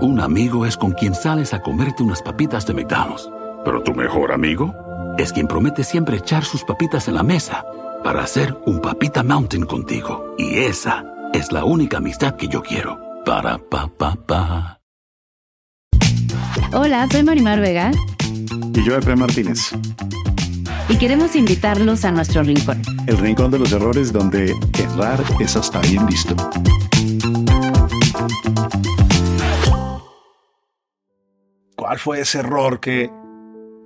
Un amigo es con quien sales a comerte unas papitas de McDonald's. Pero tu mejor amigo es quien promete siempre echar sus papitas en la mesa para hacer un papita mountain contigo. Y esa es la única amistad que yo quiero. Para pa pa pa. Hola, soy Marimar Vega. Y yo, Efraín Martínez. Y queremos invitarlos a nuestro rincón. El rincón de los errores donde errar es hasta bien visto. ¿Cuál fue ese error que,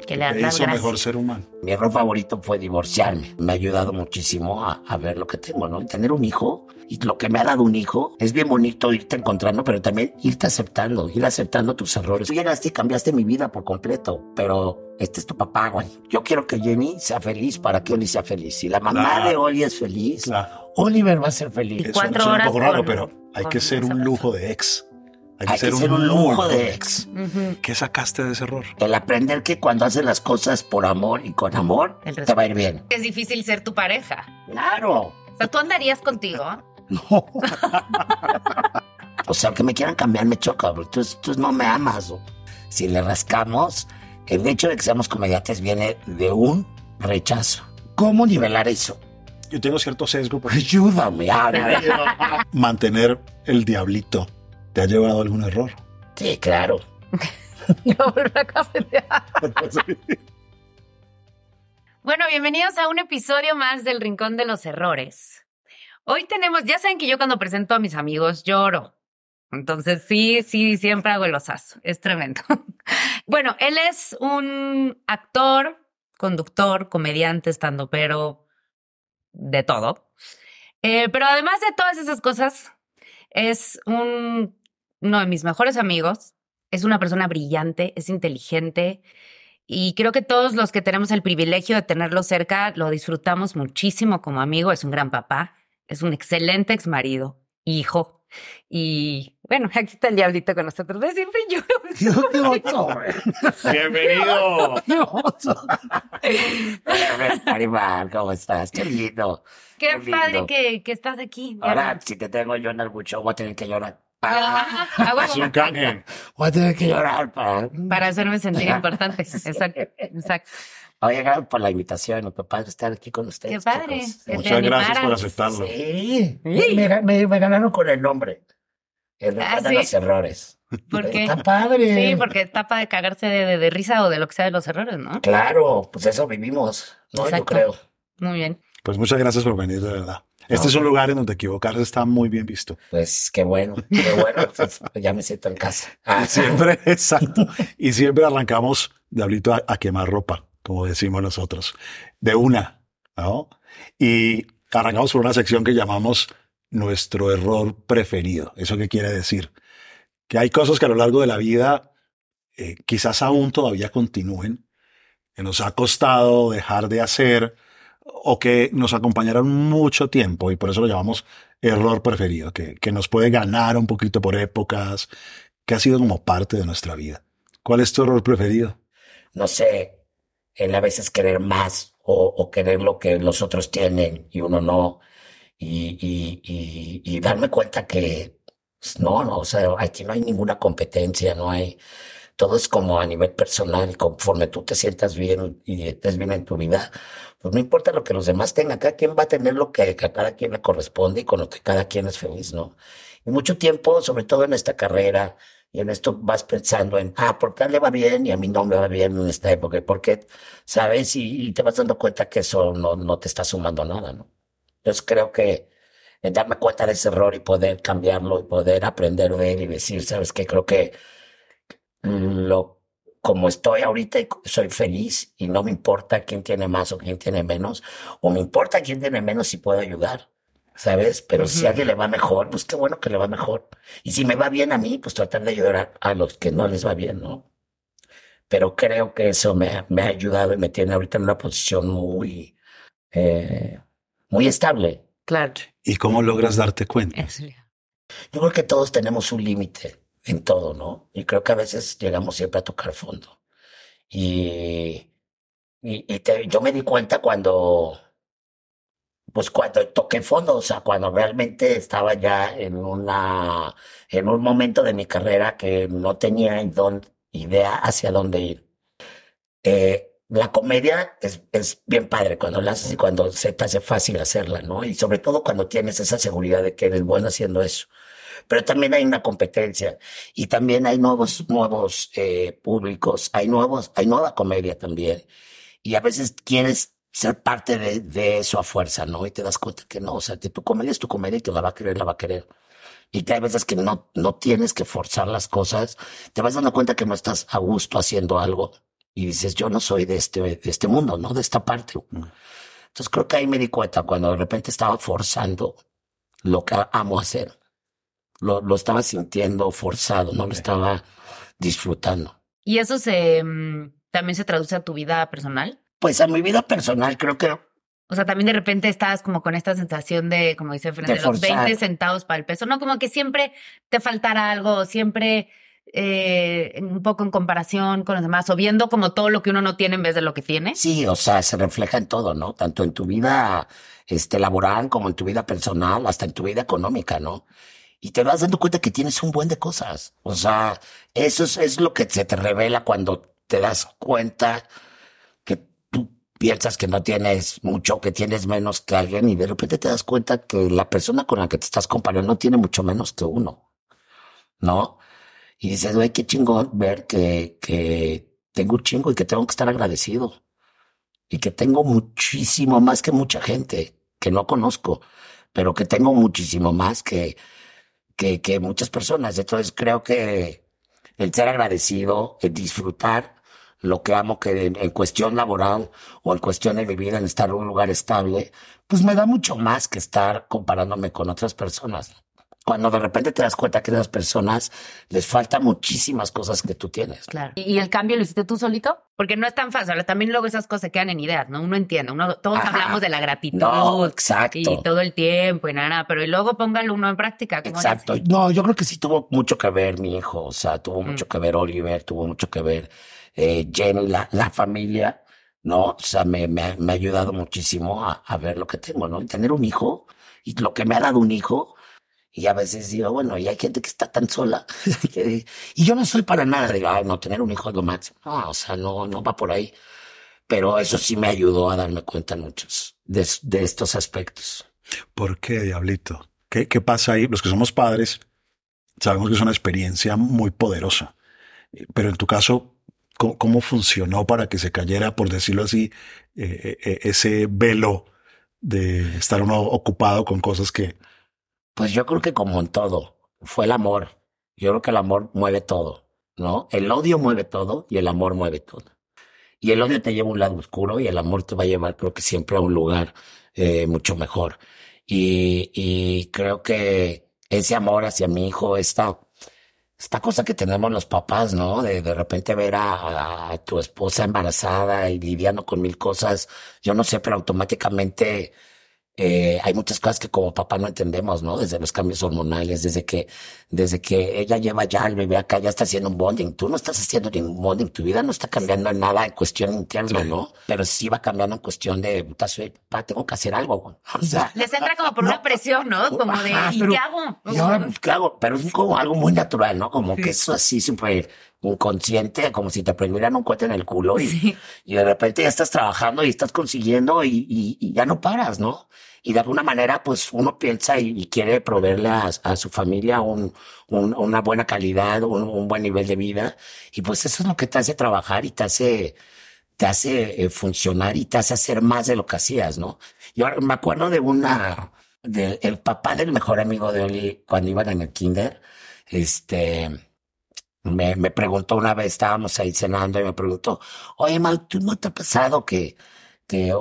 que le te hizo mejor ser humano? Mi error favorito fue divorciarme. Me ha ayudado muchísimo a, a, ver lo que tengo, ¿no? Tener un hijo y lo que me ha dado un hijo es bien bonito irte encontrando, pero también irte aceptando, ir aceptando tus errores. Tú llegaste y cambiaste mi vida por completo, pero este es tu papá, güey. Yo quiero que Jenny sea feliz para que Oli sea feliz. Si la mamá claro. de Oli es feliz, claro. Oliver va a ser feliz. Eso Cuatro horas un poco raro, pero hay que ser un lujo de ex. Hay que, Hay ser, que ser un, un lujo de ex. Uh -huh. ¿Qué sacaste de ese error? El aprender que cuando haces las cosas por amor y con amor, te va a ir bien. Es difícil ser tu pareja. Claro. O sea, ¿tú andarías contigo? No. o sea, que me quieran cambiar me choca, bro. Tú, tú no me amas. Si le rascamos, el hecho de que seamos comediantes viene de un rechazo. ¿Cómo nivelar eso? Yo tengo cierto sesgo. Ayúdame, Mantener el diablito ¿Te ha llevado a algún error? Sí, claro. bueno, bienvenidos a un episodio más del Rincón de los Errores. Hoy tenemos, ya saben que yo cuando presento a mis amigos lloro. Entonces sí, sí, siempre hago el osazo. Es tremendo. bueno, él es un actor, conductor, comediante, estando pero de todo. Eh, pero además de todas esas cosas, es un uno de mis mejores amigos, es una persona brillante, es inteligente y creo que todos los que tenemos el privilegio de tenerlo cerca lo disfrutamos muchísimo como amigo, es un gran papá, es un excelente ex marido, hijo y bueno, aquí está el diablito con nosotros de siempre yo. Bienvenido. Marimar, ¿cómo estás? Qué lindo. Qué, Qué padre lindo. que, que, estás aquí. Ahora, si te tengo yo en algún show, voy a tener que llorar. Ah, Así un canje. Voy a tener que llorar para... Para hacerme sentir importante. Exacto, exacto. Oye, gracias por la invitación. Me padre estar aquí con ustedes. Qué padre. Muchas gracias por aceptarlo. Sí. sí. Me, me, me, ganaron con el nombre. El ¿Ah, de ¿sí? los errores. ¿Por qué? Está padre. Sí, porque tapa de cagarse de, de, de, risa o de lo que sea de los errores, ¿no? Claro, pues eso vivimos. No, Exacto. yo creo. Muy bien. Pues muchas gracias por venir, de verdad. Este es un lugar en donde equivocarse está muy bien visto. Pues qué bueno, qué bueno. Pues, ya me siento en casa. Ah. Siempre, exacto. Y siempre arrancamos, Diablito, a, a, quemar ropa, como decimos nosotros. De una, ¿no? Y arrancamos por una sección que llamamos nuestro error preferido. ¿Eso qué quiere decir? Que hay cosas que a lo largo de la vida eh, quizás aún todavía continúen, que nos ha costado dejar de hacer, o que nos acompañaron mucho tiempo y por eso lo llamamos error preferido, que, que nos puede ganar un poquito por épocas, que ha sido como parte de nuestra vida. ¿Cuál es tu error preferido? No sé, el a veces querer más o, querer lo que los otros tienen y uno no, y, y, y, y darme cuenta que pues, no, no, o sea, aquí no hay ninguna competencia, no hay, todo es como a nivel personal, conforme tú te sientas bien y estés bien en tu vida, pues no importa lo que los demás tengan, cada quien va a tener lo que a cada quien le corresponde y con lo que cada quien es feliz, ¿no? Y mucho tiempo, sobre todo en esta carrera, y en esto vas pensando en, ah, ¿por qué le va bien y a mí no me va bien en esta época? ¿Por qué? ¿Sabes? Y, y te vas dando cuenta que eso no, no te está sumando nada, ¿no? Entonces creo que en darme cuenta de ese error y poder cambiarlo y poder aprender de él y decir, ¿sabes qué? Creo que lo como estoy ahorita soy feliz y no me importa quién tiene más o quién tiene menos, o me importa quién tiene menos si puedo ayudar. ¿sabes? Pero si a alguien le va mejor, pues qué bueno que le va mejor. Y si me va bien a mí, pues tratar de ayudar a, a los que no les va bien, ¿no? Pero creo que eso me, ha- me ha ayudado y me tiene ahorita en una posición muy, eh, muy estable. Claro. ¿Y cómo logras darte cuenta? Yo creo que todos tenemos un límite en todo, ¿no? Y creo que a veces llegamos siempre a tocar fondo. Y, y, yo me di cuenta cuando, pues cuando toqué fondo, o sea, cuando realmente estaba ya en una, en un momento de mi carrera que no tenía dónde- idea hacia dónde ir. Eh, la comedia es, es bien padre cuando la haces y cuando se te hace fácil hacerla, ¿no? Y sobre todo cuando tienes esa seguridad de que eres bueno haciendo eso. Pero también hay una competencia y también hay nuevos, nuevos eh, públicos, hay nuevos, hay nueva comedia también. Y a veces quieres ser parte de, de eso a fuerza, ¿no? Y te das cuenta que no, o sea, que tu comedia es tu comedia y que la va a querer, la va a querer. Y que hay veces que no, no tienes que forzar las cosas. Te vas dando cuenta que no estás a gusto haciendo algo. Y dices, yo no soy de este, de este mundo, ¿no? De esta parte. Entonces creo que ahí me di cuenta cuando de repente estaba forzando lo que amo hacer. Lo, lo estaba sintiendo forzado, no lo estaba disfrutando. ¿Y eso se mm, también se traduce a tu vida personal? Pues a mi vida personal creo que O sea, también de repente estás como con esta sensación de, como dice De de, los forzar. 20 centavos para el peso. No, como que siempre te faltará algo, siempre eh, un poco en comparación con los demás, o viendo como todo lo que uno no tiene en vez de lo que tiene. Sí, o sea, se refleja en todo, ¿no? Tanto en tu vida este, laboral como en tu vida personal, hasta en tu vida económica, ¿no? Y te vas dando cuenta que tienes un buen de cosas. O sea, eso es, lo que se te revela cuando te das cuenta que tú piensas que no tienes mucho, que tienes menos que alguien y de repente te das cuenta que la persona con la que te estás comparando tiene mucho menos que uno, ¿no? Y dices, güey, qué chingón ver que, que tengo un chingo y que tengo que estar agradecido y que tengo muchísimo más que mucha gente que no conozco, pero que tengo muchísimo más que, que, que muchas personas. Entonces creo que el ser agradecido, el disfrutar lo que amo, que en, en cuestión laboral o en cuestión de mi vida, en estar en un lugar estable, pues me da mucho más que estar comparándome con otras personas. Cuando de repente te das cuenta que a esas personas les faltan muchísimas cosas que tú tienes. Claro. ¿Y, el cambio lo hiciste tú solito? Porque no es tan fácil. También luego esas cosas se quedan en ideas, ¿no? Uno entiende, uno, todos Ajá. hablamos de la gratitud. No, exacto. Y todo el tiempo y nada, nada, pero luego póngalo uno en práctica. ¿cómo le Exacto. No, yo creo que sí tuvo mucho que ver mi hijo, o sea, tuvo mucho que ver Oliver, tuvo mucho que ver eh, Jenny, la, la familia, ¿no? O sea, me, me, ha- me ha ayudado muchísimo a, a ver lo que tengo, ¿no? Y tener un hijo y lo que me ha dado un hijo. Y a veces digo, bueno, y hay gente que está tan sola. y yo no soy para nada, "Ay, no, tener un hijo es lo máximo. O sea, no, no va por ahí. Pero eso sí me ayudó a darme cuenta en muchos de, de estos aspectos. ¿Por qué, Diablito? ¿Qué, ¿Qué pasa ahí? Los que somos padres sabemos que es una experiencia muy poderosa. Pero en tu caso, ¿cómo, cómo funcionó para que se cayera, por decirlo así, eh, eh, ese velo de estar uno ocupado con cosas que... Pues yo creo que como en todo, fue el amor. Yo creo que el amor mueve todo, ¿no? El odio mueve todo y el amor mueve todo. Y el odio te lleva a un lado oscuro y el amor te va a llevar, creo que siempre a un lugar eh, mucho mejor. Y, y creo que ese amor hacia mi hijo, esta, esta cosa que tenemos los papás, ¿no? De de repente ver a, a tu esposa embarazada y lidiando con mil cosas, yo no sé, pero automáticamente eh, hay muchas cosas que como papá no entendemos, ¿no? Desde los cambios hormonales, desde que, desde que ella lleva ya al bebé acá, ya está haciendo un bonding. Tú no estás haciendo ningún bonding, tu vida no está cambiando en nada en cuestión interna, ¿no? Pero sí va cambiando en cuestión de, puta, soy papá, tengo que hacer algo, güey. O sea, Les entra como por una presión, ¿no? Como de, Ajá, ¿y pero- qué hago? y ahora, pues, ¿qué hago? Pero es como algo muy natural, ¿no? Como que eso así súper inconsciente, como si te prendieran un cohete en el culo y, y de repente ya estás trabajando y estás consiguiendo y, y- y ya no paras, ¿no? Y de alguna manera, pues uno piensa y, quiere proveerle a, su familia un, un- una buena calidad, un, buen nivel de vida. Y pues eso es lo que te hace trabajar y te hace, te hace eh, funcionar y te hace hacer más de lo que hacías, ¿no? Yo me acuerdo de una, el papá del mejor amigo de Oli cuando iban en el kinder, este, me, me preguntó una vez, estábamos ahí cenando y me preguntó, oye, Mau, ¿tú no te ha pasado que,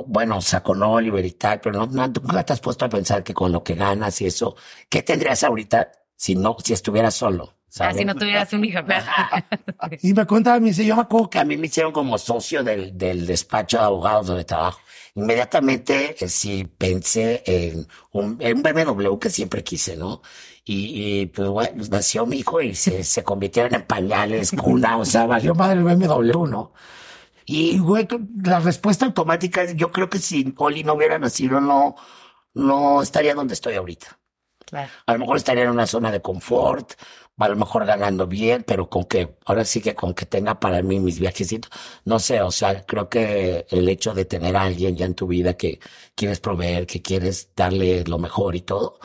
bueno, sea, con Oliver y tal, pero no, nunca te has puesto a pensar que con lo que ganas y eso, ¿qué tendrías ahorita si no, si estuvieras solo? Ah, si no tuvieras un hijo. Y me contaba, me dice, yo me acuerdo que a mí me hicieron como socio del, del despacho de abogados donde trabajo. Inmediatamente, eh, sí, pensé en un, en un BMW que siempre quise, ¿no? Y, y, pues bueno, nació mi hijo y se, se convirtieron en pañales, cuna, o sea, valió madre el BMW, ¿no? Y, güey, la respuesta automática es, yo creo que si Oli no hubiera nacido, no, no estaría donde estoy ahorita. Claro. A lo mejor estaría en una zona de confort, a lo mejor ganando bien, pero con que, ahora sí que con que tenga para mí mis viajecitos, no sé, o sea, creo que el hecho de tener a alguien ya en tu vida que quieres proveer, que quieres darle lo mejor y todo,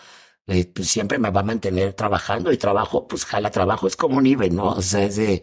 eh, pues siempre me va a mantener trabajando y trabajo, pues jala trabajo, es como un IBE, ¿no? O sea, es de,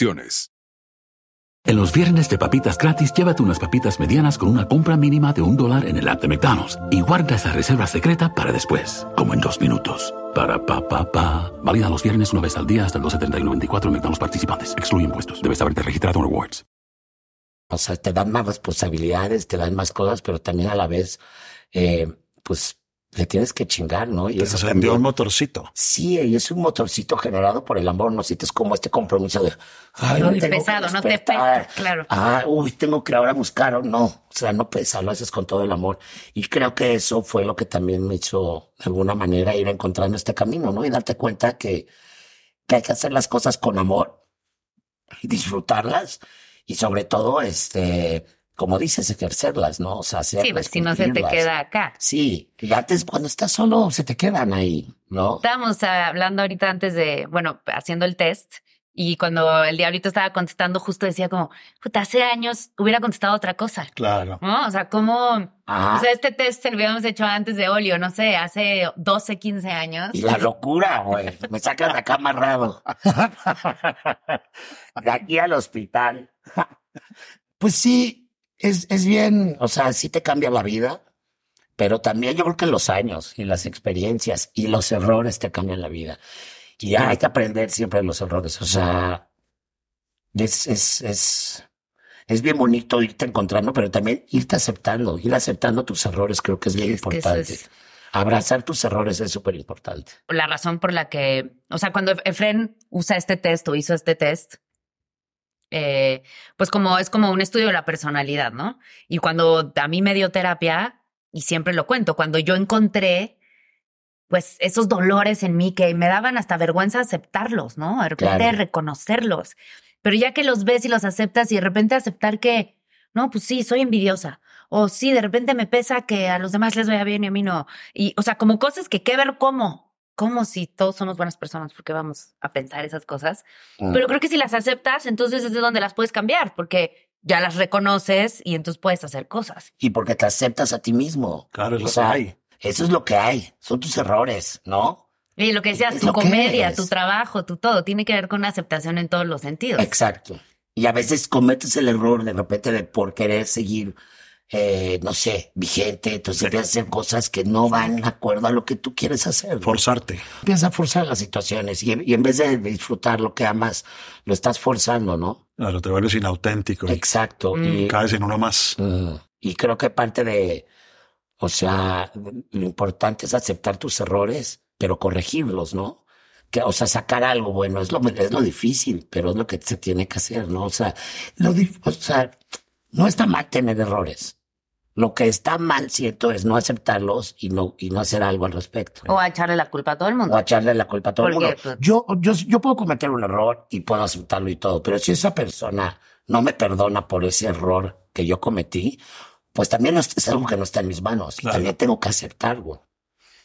En los viernes de papitas gratis, llévate unas papitas medianas con una compra mínima de un dólar en el app de McDonald's y guarda esa reserva secreta para después, como en dos minutos. Para pa pa pa. Válida los viernes una vez al día hasta el 12.30 en McDonald's participantes. Excluye impuestos. Debes haberte registrado en Rewards. O sea, te dan más responsabilidades, te dan más cosas, pero también a la vez, eh, pues le tienes que chingar, ¿no? Y Te eso también- un motorcito. Sí, y es un motorcito generado por el amor, no sientes como este compromiso de, ay, tengo que pesado, no te pesa, claro. Ah, uy, tengo que ahora buscar, o no, o sea, no pesa, lo haces con todo el amor. Y creo que eso fue lo que también me hizo, de alguna manera, ir encontrando este camino, ¿no? Y darte cuenta que, que hay que hacer las cosas con amor y disfrutarlas y sobre todo, este, como dices, ejercerlas, ¿no? O sea, hacerlas, Sí, pues si no se te queda acá. Sí, antes cuando estás solo se te quedan ahí, ¿no? Estábamos hablando ahorita antes de, bueno, haciendo el test y cuando el diablito estaba contestando justo decía como, puta, hace años hubiera contestado otra cosa, Claro. ¿no? O sea, como, o sea, este test se lo hubiéramos hecho antes de Olio, no sé, hace 12, 15 años. Y la locura, güey. Me sacan de acá amarrado. De aquí al hospital. Pues sí, es, es bien, o sea, sí te cambia la vida, pero también yo creo que los años y las experiencias y los errores te cambian la vida. Y hay que aprender siempre de los errores. O sea, es, es, es, es bien bonito irte encontrando, pero también irte aceptando, ir aceptando tus errores creo que es bien Es importante. es- Abrazar tus errores es súper importante. la razón por la que, o sea, cuando Efren usa este test o hizo este test, eh, pues como es como un estudio de la personalidad, ¿no? Y cuando a mí me dio terapia, y siempre lo cuento, cuando yo encontré, pues esos dolores en mí que me daban hasta vergüenza aceptarlos, ¿no? De repente Claro. reconocerlos. Pero ya que los ves y los aceptas y de repente aceptar que, no, pues sí, soy envidiosa. O sí, de repente me pesa que a los demás les vaya bien y a mí no. Y, o sea, como cosas que qué ver cómo. Como si todos somos buenas personas, porque vamos a pensar esas cosas. Mm. Pero creo que si las aceptas, entonces es de donde las puedes cambiar, porque ya las reconoces y entonces puedes hacer cosas. y porque te aceptas a ti mismo. Claro, es O lo sea, que hay. Eso es lo que hay, son tus errores, ¿no? Y lo que decías, Es tu comedia, tu trabajo, tu todo, tiene que ver con una aceptación en todos los sentidos. Exacto. Y a veces cometes el error de repente de por querer seguir, eh, no sé, vigente, entonces empiezas a hacer cosas que no van de acuerdo a lo que tú quieres hacer. ¿no? Forzarte. Empiezas a forzar las situaciones y, y en vez de disfrutar lo que amas, lo estás forzando, ¿no? Claro, te vuelves inauténtico y Exacto. Mm. Y, caes en uno más. Mm, Y creo que parte de, o sea, lo importante es aceptar tus errores, pero corregirlos, ¿no? Que, o sea, sacar algo bueno es lo, es lo difícil, pero es lo que se tiene que hacer, ¿no? O sea, lo, o sea, no está mal tener errores. Lo que está mal, siento, es no aceptarlos y no, y no hacer algo al respecto. O a echarle la culpa a todo el mundo. O echarle la culpa a todo el mundo. pues- Yo, yo, yo puedo cometer un error y puedo aceptarlo y todo, pero si esa persona no me perdona por ese error que yo cometí, pues también es, algo que no está en mis manos. Y Claro. También tengo que aceptarlo,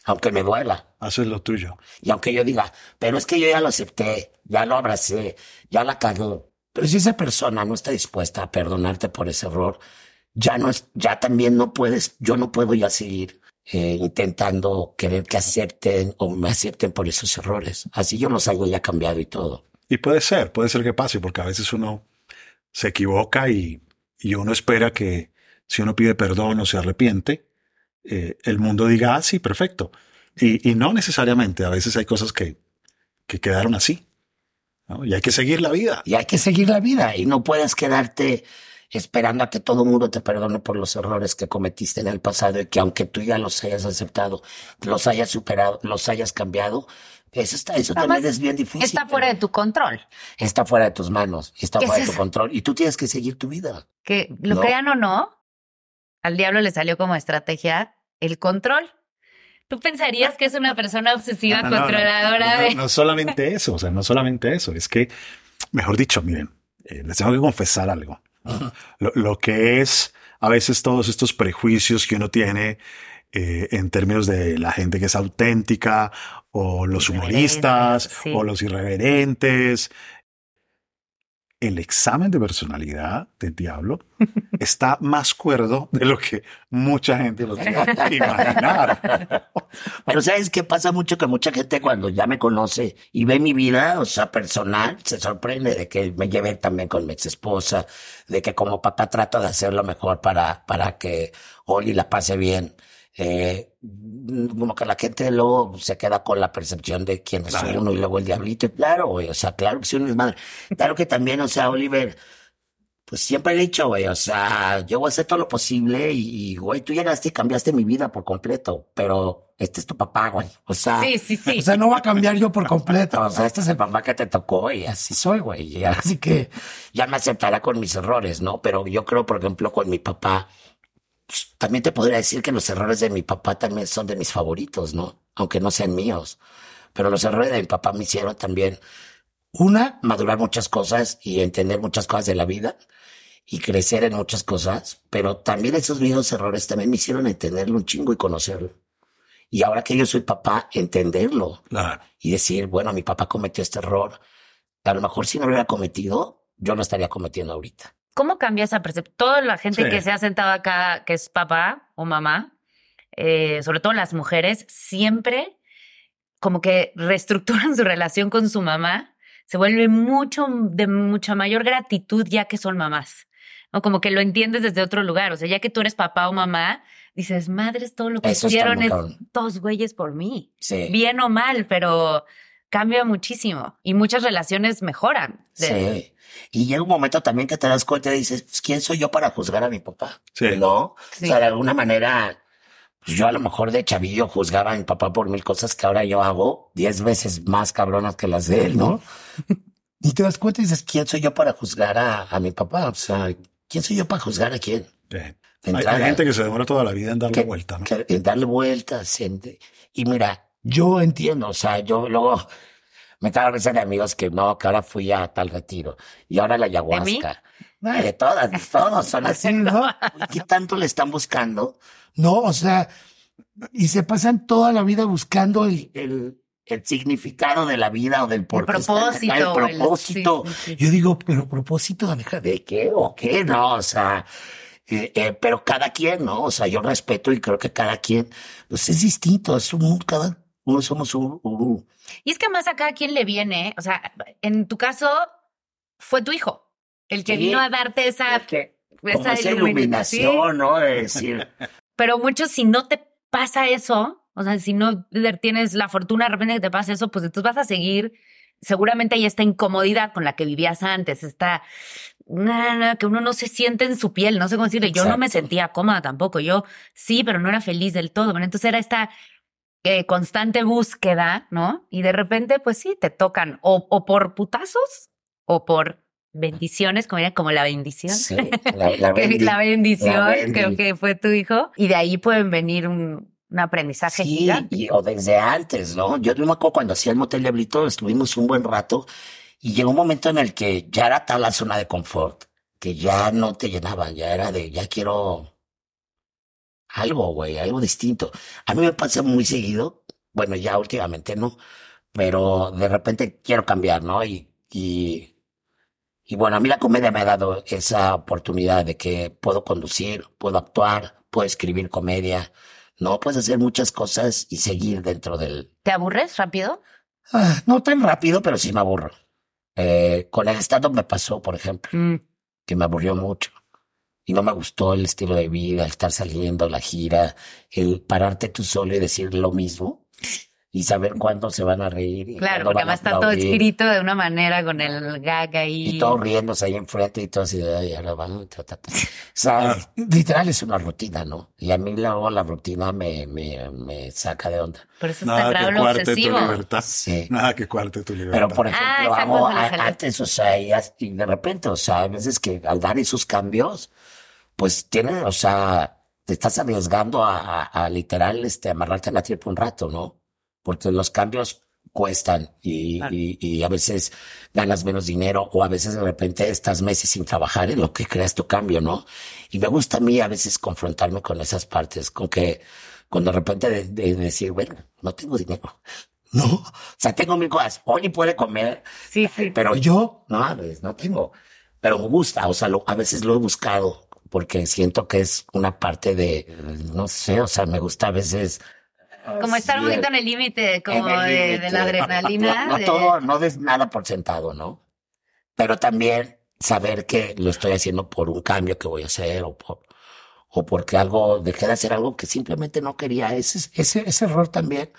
aunque me duela. Haces lo tuyo. Y aunque yo diga, pero es que yo ya lo acepté, ya lo abracé, ya la cagué. Pero si esa persona no está dispuesta a perdonarte por ese error, ya no es, ya también no puedes, yo no puedo ya seguir eh, intentando querer que acepten o me acepten por esos errores. Así yo los hago ya cambiado y todo. Y puede ser, puede ser que pase, porque a veces uno se equivoca y, y uno espera que si uno pide perdón o se arrepiente, eh, el mundo diga, ah, sí, perfecto. Y, y, no necesariamente, a veces hay cosas que, que quedaron así. ¿no? Y hay que seguir la vida. Y hay que seguir la vida y no puedes quedarte esperando a que todo el mundo te perdone por los errores que cometiste en el pasado y que aunque tú ya los hayas aceptado, los hayas superado, los hayas cambiado, eso, está, eso también es bien difícil. Está fuera de tu control. Está fuera de tus manos, está fuera de tu control y tú tienes que seguir tu vida. Que lo ¿no? crean o no, al diablo le salió como estrategia el control. Tú pensarías que es una persona obsesiva, no, no, controladora. De... no, solamente eso, o sea, no solamente eso, es que, mejor dicho, miren, eh, les tengo que confesar algo. Lo, lo, que es a veces todos estos prejuicios que uno tiene eh, en términos de la gente que es auténtica o los humoristas sí. o los irreverentes. El examen de personalidad del diablo está más cuerdo de lo que mucha gente lo quiere imaginar. Pero ¿sabes qué pasa mucho? Que mucha gente cuando ya me conoce y ve mi vida, o sea, personal, se sorprende de que me lleve también con mi ex esposa, de que como papá trato de hacer lo mejor para, para que Oli la pase bien. Eh, como que la gente luego se queda con la percepción de quién es claro. uno y luego el diablito. Y claro, güey, o sea, claro que si uno es madre. Claro que también, o sea, Oliver, pues siempre he dicho, güey, o sea, yo voy a hacer todo lo posible y, güey, tú llegaste y cambiaste mi vida por completo, pero este es tu papá, güey. O sea, sí, sí, sí. o sea, no va a cambiar yo por completo. O sea, este es el papá que te tocó y así soy, güey. Y así que ya me aceptará con mis errores, ¿no? Pero yo creo, por ejemplo, con mi papá, pues, también te podría decir que los errores de mi papá también son de mis favoritos, ¿no? Aunque no sean míos. Pero los errores de mi papá me hicieron también, una, madurar muchas cosas y entender muchas cosas de la vida y crecer en muchas cosas, pero también esos viejos errores también me hicieron entenderlo un chingo y conocerlo. Y ahora que yo soy papá, entenderlo. Claro. Y decir, bueno, mi papá cometió este error. A lo mejor si no lo hubiera cometido, yo lo estaría cometiendo ahorita. ¿Cómo cambia esa percepción? Toda la gente sí. que se ha sentado acá, que es papá o mamá, eh, sobre todo las mujeres, siempre como que reestructuran su relación con su mamá, se vuelve mucho, de mucha mayor gratitud ya que son mamás. ¿no? Como que lo entiendes desde otro lugar. O sea, ya que tú eres papá o mamá, dices, madres, todo lo que Eso hicieron es cabrón. dos güeyes por mí. Sí. Bien o mal, pero cambia muchísimo y muchas relaciones mejoran. De... Sí. Y llega un momento también que te das cuenta y dices, pues, ¿quién soy yo para juzgar a mi papá? Sí. ¿No? Sí. O sea, de alguna manera, pues, yo a lo mejor de chavillo juzgaba a mi papá por mil cosas que ahora yo hago diez veces más cabronas que las de él, ¿no? y te das cuenta y dices, ¿quién soy yo para juzgar a, a mi papá? O sea, ¿quién soy yo para juzgar a quién? Sí. Hay, hay, gente que se demora toda la vida en darle que, vuelta, ¿no? Que, en darle vueltas. En, y mira, yo entiendo, o sea, yo luego me estaba de amigos que no, que ahora fui a tal retiro y ahora la ayahuasca. ¿De, de todas, todos son así, ¿no? ¿Qué tanto le están buscando? No, o sea, y se pasan toda la vida buscando el, el, el significado de la vida o del por el propósito. El propósito. El, sí, sí, sí. Yo digo, pero propósito de qué o qué, no, o sea, eh, eh, pero cada quien, ¿no? O sea, yo respeto y creo que cada quien, pues es distinto, es un, cada somos un, un, Y es que más a cada quien le viene, o sea, en tu caso fue tu hijo el que sí, vino a darte esa, que, esa, esa iluminación, ¿no? Es decir. Pero muchos, si no te pasa eso, o sea, si no tienes la fortuna de repente que te pasa eso, pues entonces vas a seguir. Seguramente hay esta incomodidad con la que vivías antes, esta nada, que uno no se siente en su piel, no sé cómo decirle. Yo no me sentía cómoda tampoco. Yo sí, pero no era feliz del todo. Bueno, entonces era esta eh, constante búsqueda, ¿no? Y de repente, pues sí, te tocan o, o por putazos o por bendiciones, como, como la bendición. Sí, la, la, bendi la bendición, la creo que fue tu hijo. Y de ahí pueden venir un, un aprendizaje sí, gigante. Y, o desde antes, ¿no? Yo me acuerdo cuando hacía el Motel Diablito, estuvimos un buen rato y llegó un momento en el que ya era tal la zona de confort, que ya no te llenaba, ya era de, ya quiero algo, güey, algo distinto. A mí me pasa muy seguido, bueno, ya últimamente no, pero de repente quiero cambiar, ¿no? Y, y, Y bueno, a mí la comedia me ha dado esa oportunidad de que puedo conducir, puedo actuar, puedo escribir comedia, no puedes hacer muchas cosas y seguir dentro del... ¿Te aburres rápido? Ah, no tan rápido, pero sí me aburro. Eh, con el estado me pasó, por ejemplo, Mm. que me aburrió mucho. Y no me gustó el estilo de vida, el estar saliendo, la gira, el pararte tú solo y decir lo mismo y saber cuándo se van a reír. y Claro, porque además está todo escrito de una manera con el gag ahí. Y todos riéndose ahí enfrente y todo así de, ay, ahora van, ta, ta, ta". O sea, literal es una rutina, ¿no? Y a mí luego la rutina me, me, me saca de onda. Por eso está Nada claro que cuarte tu obsesivo. libertad. Sí. Nada que cuarte tu libertad. Pero, por ejemplo, Ah, amo antes, o sea, y de repente, o sea, a veces que al dar esos cambios, pues tienen, o sea, te estás arriesgando a, a- a literal, este, amarrarte a la tierra un rato, ¿no? Porque los cambios cuestan y, Claro. y, y a veces ganas menos dinero o a veces de repente estás meses sin trabajar en lo que creas tu cambio, ¿no? Y me gusta a mí a veces confrontarme con esas partes, con que cuando de repente de, de decir, bueno, no tengo dinero. No, o sea, tengo mil cosas. Oli puede comer, Sí, sí. pero yo, no, pues, no tengo. Pero me gusta, o sea, lo- a veces lo he buscado porque siento que es una parte de, no sé, o sea, me gusta a veces. Como estar un poquito en el límite, como el de, de la adrenalina. No, no todo, no des nada por sentado, ¿no? Pero también saber que lo estoy haciendo por un cambio que voy a hacer o por, o porque algo, dejé de hacer algo que simplemente no quería. Ese, ese, ese error también,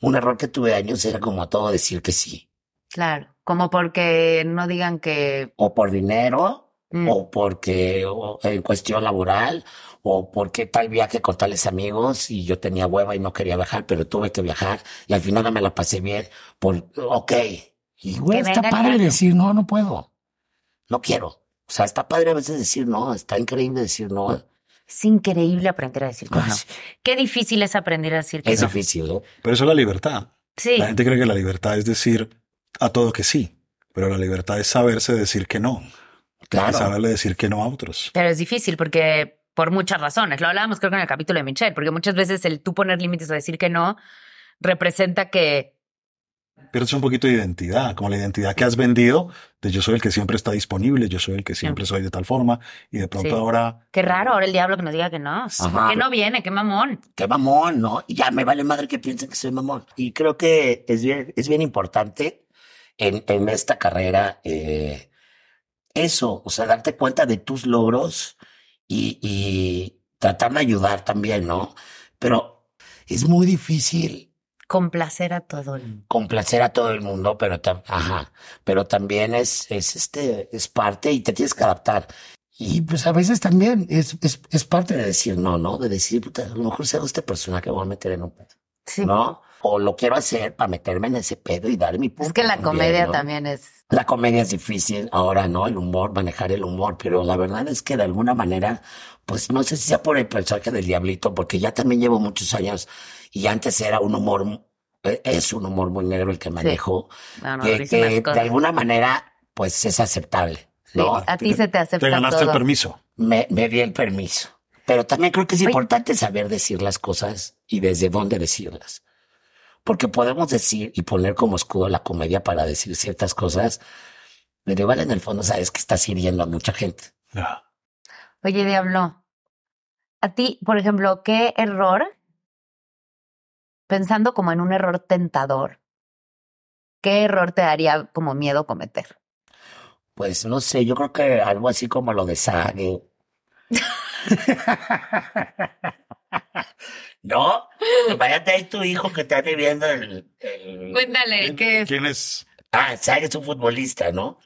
un error que tuve años era como a todo decir que sí. Claro, como porque no digan que... O por dinero, Mm. o porque o en cuestión laboral, o porque tal viaje con tales amigos y yo tenía hueva y no quería viajar, pero tuve que viajar y al final no me la pasé bien por, ok. Y güey, está padre decir no, no puedo. No quiero. O sea, está padre a veces decir no, está increíble decir no. Es increíble aprender a decir que no. Qué difícil es aprender a decir que Es no. difícil, ¿no? Pero eso es la libertad. Sí, La gente cree que la libertad es decir a todo que sí, pero la libertad es saberse decir que no. Es Claro. saberle decir que no a otros. pero es difícil porque por muchas razones. Lo hablábamos creo que en el capítulo de Michelle, porque muchas veces el tú poner límites o decir que no representa que Pierdes un poquito de identidad, como la identidad que has vendido, de yo soy el que siempre está disponible, yo soy el que siempre soy de tal forma, y de pronto Sí. ahora qué raro ahora el diablo que nos diga que no. Ajá. Que no viene, qué mamón. qué mamón, ¿no? Y ya me vale madre que piensen que soy mamón. Y creo que es bien, es bien importante en, en esta carrera eh, eso, o sea, darte cuenta de tus logros y, y tratar de ayudar también, ¿no? Pero es muy difícil Complacer a todo el mundo. complacer a todo el mundo, pero, ajá, pero también es, es, este, es parte y te tienes que adaptar. Y pues a veces también es, es, es parte de decir no, ¿no? De decir, puta, a lo mejor sea este personaje que voy a meter en un pedo, Sí. ¿no? O lo quiero hacer para meterme en ese pedo y dar mi punto. Es que la también, comedia ¿no? también es. La comedia es difícil ahora, ¿no? El humor, manejar el humor, pero la verdad es que de alguna manera, pues no sé si sea por el personaje del diablito, porque ya también llevo muchos años y antes era un humor, eh, es un humor muy negro el que manejo, No, no, que, que de alguna manera, pues es aceptable, Sí, ¿no? a ti se te acepta te ganaste todo. el permiso. Me, me di el permiso. Pero también creo que es Oye. importante saber decir las cosas y desde dónde decirlas. Porque podemos decir y poner como escudo la comedia para decir ciertas cosas, pero igual en el fondo sabes que estás hiriendo a mucha gente. Oye, Diablo, a ti, por ejemplo, ¿qué error, pensando como en un error tentador, qué error te daría como miedo cometer? Pues no sé, yo creo que algo así como lo de Sage. no, váyate ahí tu hijo que está viviendo el, el- Cuéntale, ¿qué es? ¿Quién es? Ah, Sage es un futbolista, ¿no?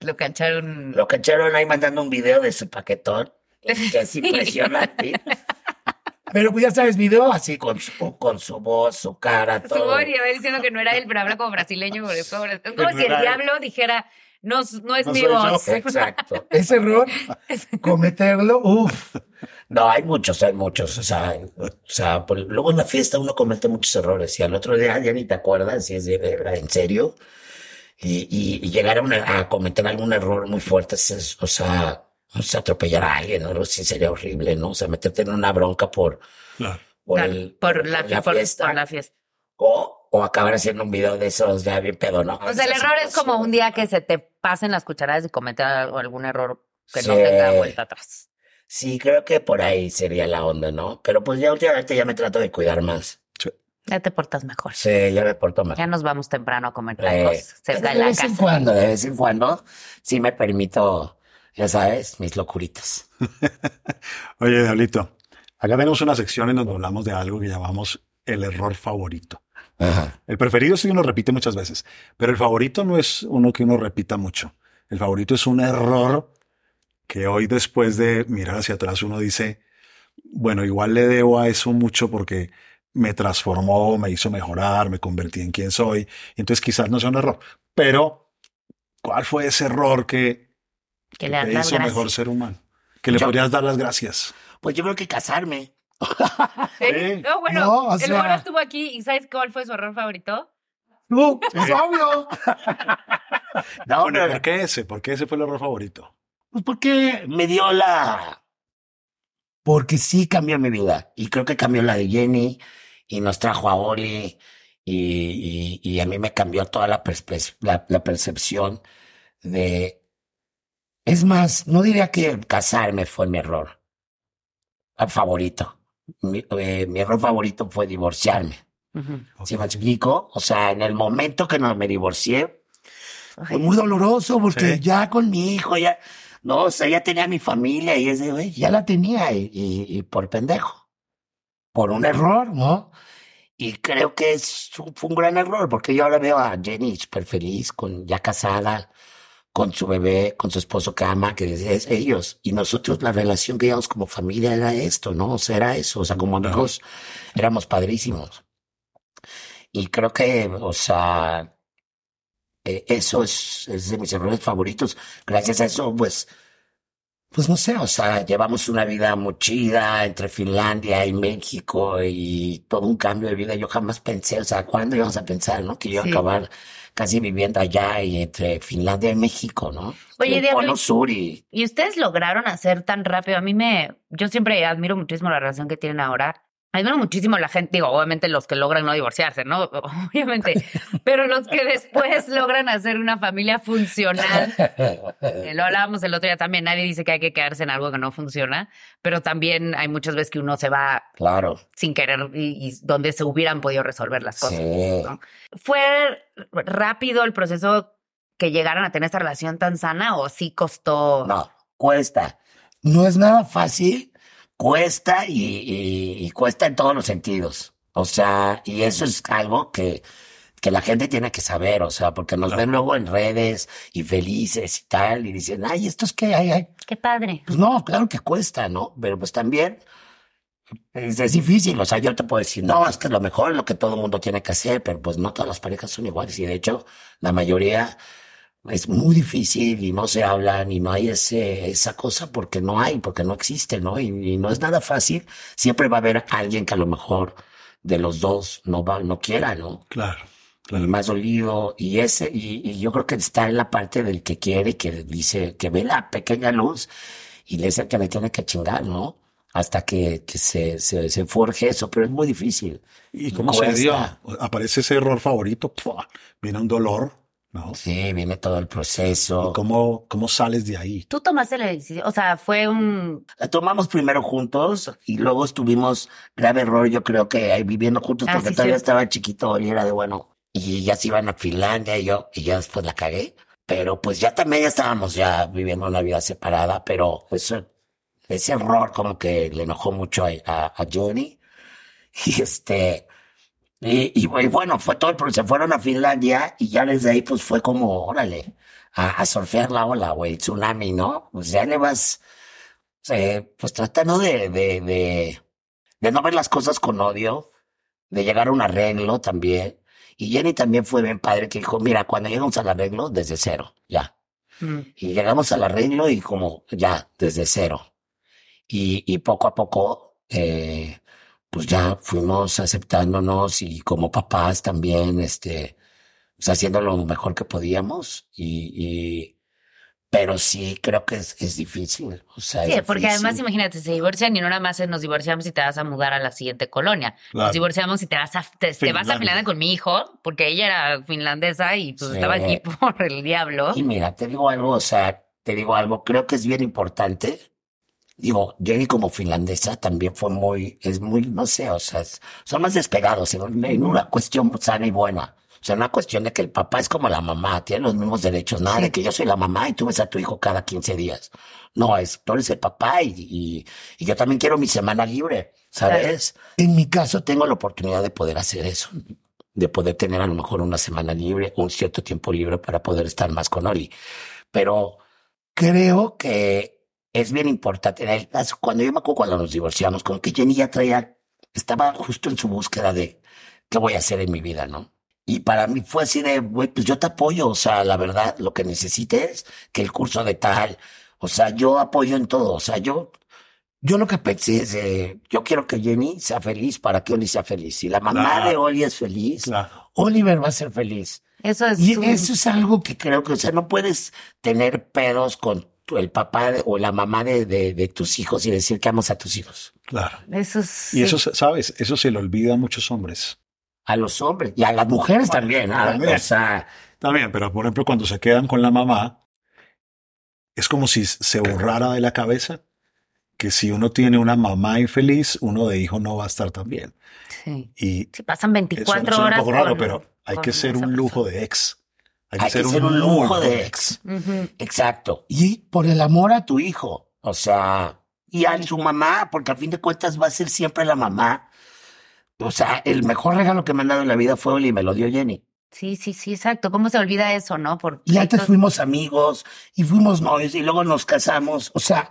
Lo cacharon. Lo cacharon ahí mandando un video de su paquetón, que es impresionante. Pero pues ya sabes, video así con su, con su voz, su cara, Su todo. voz y iba diciendo que no era él, pero habla como brasileño. por eso- Es como si el diablo dijera, no, no es No mi yo. voz. Exacto. Ese error, cometerlo, uff. No, hay muchos, hay muchos. O sea, o sea, por- luego en la fiesta uno comete muchos errores y al otro día ya ni te acuerdas si es de verdad, en serio. Y, y, y llegar a, una- a cometer algún error muy fuerte, es- o sea, o sea, atropellar a alguien, ¿no? Sí sería horrible, ¿no? O sea, meterte en una bronca por, Claro. por, Claro, el- por la, por- fiesta. por la fiesta. O, o acabar haciendo un video de esos ya bien pedo, ¿no? O sea, el error es como un día que se te pasen las cucharadas y cometer algo- algún error que no Sí. tenga vuelta atrás. Sí, creo que por ahí sería la onda, ¿no? Pero pues ya últimamente ya me trato de cuidar más. Ya te portas mejor. Sí, ya me porto mejor. Ya nos vamos temprano a comer Eh, tacos cerca de de la vez en cuando, de vez en cuando, sí me permito, ya sabes, mis locuritas. Oye, Diablito, acá tenemos una sección en donde hablamos de algo que llamamos el error favorito. Ajá. El preferido sí uno repite muchas veces, pero el favorito no es uno que uno repita mucho. El favorito es un error que hoy después de mirar hacia atrás uno dice, bueno, igual le debo a eso mucho porque me transformó, me hizo mejorar, me convertí en quien soy. Entonces quizás no sea un error, pero ¿cuál fue ese error que, Que le las hizo mejor ser humano? Que le Yo- podrías dar las gracias. Pues yo creo que casarme. Sí. No, bueno, No, o el estuvo aquí y ¿sabes cuál fue su error favorito? No, es obvio. no, Bueno, pero- ¿por qué ese? ¿Por qué ese fue el error favorito? Pues porque me dio la... Porque sí cambió mi vida. Y creo que cambió la de Jenny y nos trajo a Oli y, y, y a mí me cambió toda la, perspe- la, la percepción de... Es más, no diría que casarme fue mi error ah, favorito. Mi, eh, mi error favorito fue divorciarme. Ujú. ¿Sí me explico? O sea, en el momento que no me divorcié, Ay, fue muy doloroso porque Sí. ya con mi hijo, ya, no, o sea, ya tenía mi familia y ese, güey, ya la tenía y, y- y por pendejo, por un error, ¿no? Y creo que es, fue un gran error porque yo ahora veo a Jenny súper feliz, con, ya casada, con su bebé, con su esposo que ama, que es, es ellos. Y nosotros la relación que llevamos como familia era esto, ¿no? O sea, era eso, o sea, como amigos éramos padrísimos. Y creo que, o sea, eh, eso es, es de mis errores favoritos. Gracias a eso, pues, pues no sé, o sea, llevamos una vida muy chida entre Finlandia y México y todo un cambio de vida. Yo jamás pensé, o sea, ¿cuándo íbamos a pensar, no? Que yo iba Sí. a acabar casi viviendo allá y entre Finlandia y México, ¿no? Oye, el Diablo, Polo Sur y... Y ustedes lograron hacer tan rápido. A mí me, yo siempre admiro muchísimo la relación que tienen ahora. Admiro muchísimo la gente, digo, obviamente los que logran no divorciarse, ¿no? Obviamente. Pero los que después logran hacer una familia funcional. Lo hablábamos el otro día también. Nadie dice que hay que quedarse en algo que no funciona, pero también hay muchas veces que uno se va claro. sin querer y, y donde se hubieran podido resolver las cosas. Sí. ¿no? ¿Fue rápido el proceso que llegaran a tener esta relación tan sana o sí costó? No, cuesta. No es nada fácil, cuesta y, y- y cuesta en todos los sentidos. O sea, y eso es algo que, que la gente tiene que saber, o sea, porque nos ven luego en redes y felices y tal, y dicen, ay, ¿esto es qué? Ay, ay. Qué padre. Pues no, claro que cuesta, ¿no? Pero pues también es, es difícil, o sea, yo te puedo decir, no, es que lo mejor es lo que todo el mundo tiene que hacer, pero pues no todas las parejas son iguales y de hecho la mayoría es muy difícil y no se hablan y no hay ese, esa cosa porque no hay, porque no existe, ¿no? Y, y no es nada fácil, siempre va a haber alguien que a lo mejor de los dos no va, no quiera, ¿no? Claro. el más dolido y ese y, y yo creo que está en la parte del que quiere que dice que ve la pequeña luz y le dice que le tiene que chingar no hasta que, que se, se, se forje eso pero es muy difícil ¿Y cómo Cuesta. se dio? Aparece ese error favorito, ¡pua! viene un dolor, ¿no? sí viene todo el proceso ¿Y cómo, cómo sales de ahí? Tú tomaste la decisión, o sea, fue un... la tomamos primero juntos y luego estuvimos grave error yo creo que ahí viviendo juntos Ah, porque sí, todavía cierto. estaba chiquito y era de bueno y ya se iban a Finlandia y yo y ya después la cagué pero pues ya también ya estábamos ya viviendo una vida separada pero pues ese error como que le enojó mucho a, a, a Johnny y este y, y, y bueno fue todo pero se fueron a Finlandia y ya desde ahí pues fue como órale a, a surfear la ola güey tsunami no pues ya le vas eh, pues tratando de, de, de, de no ver las cosas con odio, de llegar a un arreglo también. Y Jenny también fue bien padre que dijo, mira, cuando llegamos al arreglo, desde cero, ya. Mm. Y llegamos al arreglo y como ya, desde cero. Y, y poco a poco, eh, pues ya fuimos aceptándonos y como papás también, este, pues haciendo lo mejor que podíamos. Y, y pero sí creo que es, es difícil. O sea, Sí, es porque además imagínate, se divorcian y no nada más nos divorciamos y te vas a mudar a la siguiente colonia. Claro. Nos divorciamos y te vas a te, te vas a Finlandia. Finlandia con mi hijo, porque ella era finlandesa y pues Sí. estaba aquí por el diablo. Y mira, te digo algo, o sea, te digo algo, creo que es bien importante. Digo, Jenny como finlandesa también fue muy, es muy, no sé, o sea, es- son más despegados en, en una cuestión sana y buena. O sea, una cuestión de que el papá es como la mamá, tiene los mismos derechos, nada de que yo soy la mamá y tú ves a tu hijo cada 15 días. No, es, tú eres el papá y, y, y yo también quiero mi semana libre, ¿sabes? En mi caso tengo la oportunidad de poder hacer eso, de poder tener a lo mejor una semana libre, un cierto tiempo libre para poder estar más con Oli. Pero creo que es bien importante. En el caso, cuando yo me acuerdo cuando nos divorciamos, como que Jenny ya traía, estaba justo en su búsqueda de qué voy a hacer en mi vida, ¿no? Y para mí fue así de, güey, pues yo te apoyo, o sea, la verdad, lo que necesites, que el curso de tal, o sea, yo apoyo en todo, o sea, yo, yo lo que pensé es, eh, yo quiero que Jenny sea feliz para que Oli sea feliz. Si la mamá Claro. de Oli es feliz, Claro. Oliver va a ser feliz. Eso es Y un- eso es algo que creo que, o sea, no puedes tener pedos con el papá o la mamá de, de, de tus hijos y decir que amas a tus hijos. Claro. eso es- Y eso, sí. ¿sabes? Eso se le olvida a muchos hombres. A los hombres y a las mujeres también. también. O sea, También, pero por ejemplo, cuando se quedan con la mamá, es como si se borrara de la cabeza que si uno tiene una mamá infeliz, uno de hijo no va a estar tan bien. Sí. Y Sí, pasan eso 24 suena horas. un poco raro, con- pero hay que ser un lujo de ex. Hay que hay ser que ser un lujo de ex. Exacto. Y por el amor a tu hijo. O sea, y a su mamá, porque a fin de cuentas va a ser siempre la mamá. O sea, el mejor regalo que me han dado en la vida fue Oli y me lo dio Jenny. Sí, sí, sí, exacto. ¿Cómo se olvida eso, no? Por Y antes fuimos amigos y fuimos novios y luego nos casamos. O sea,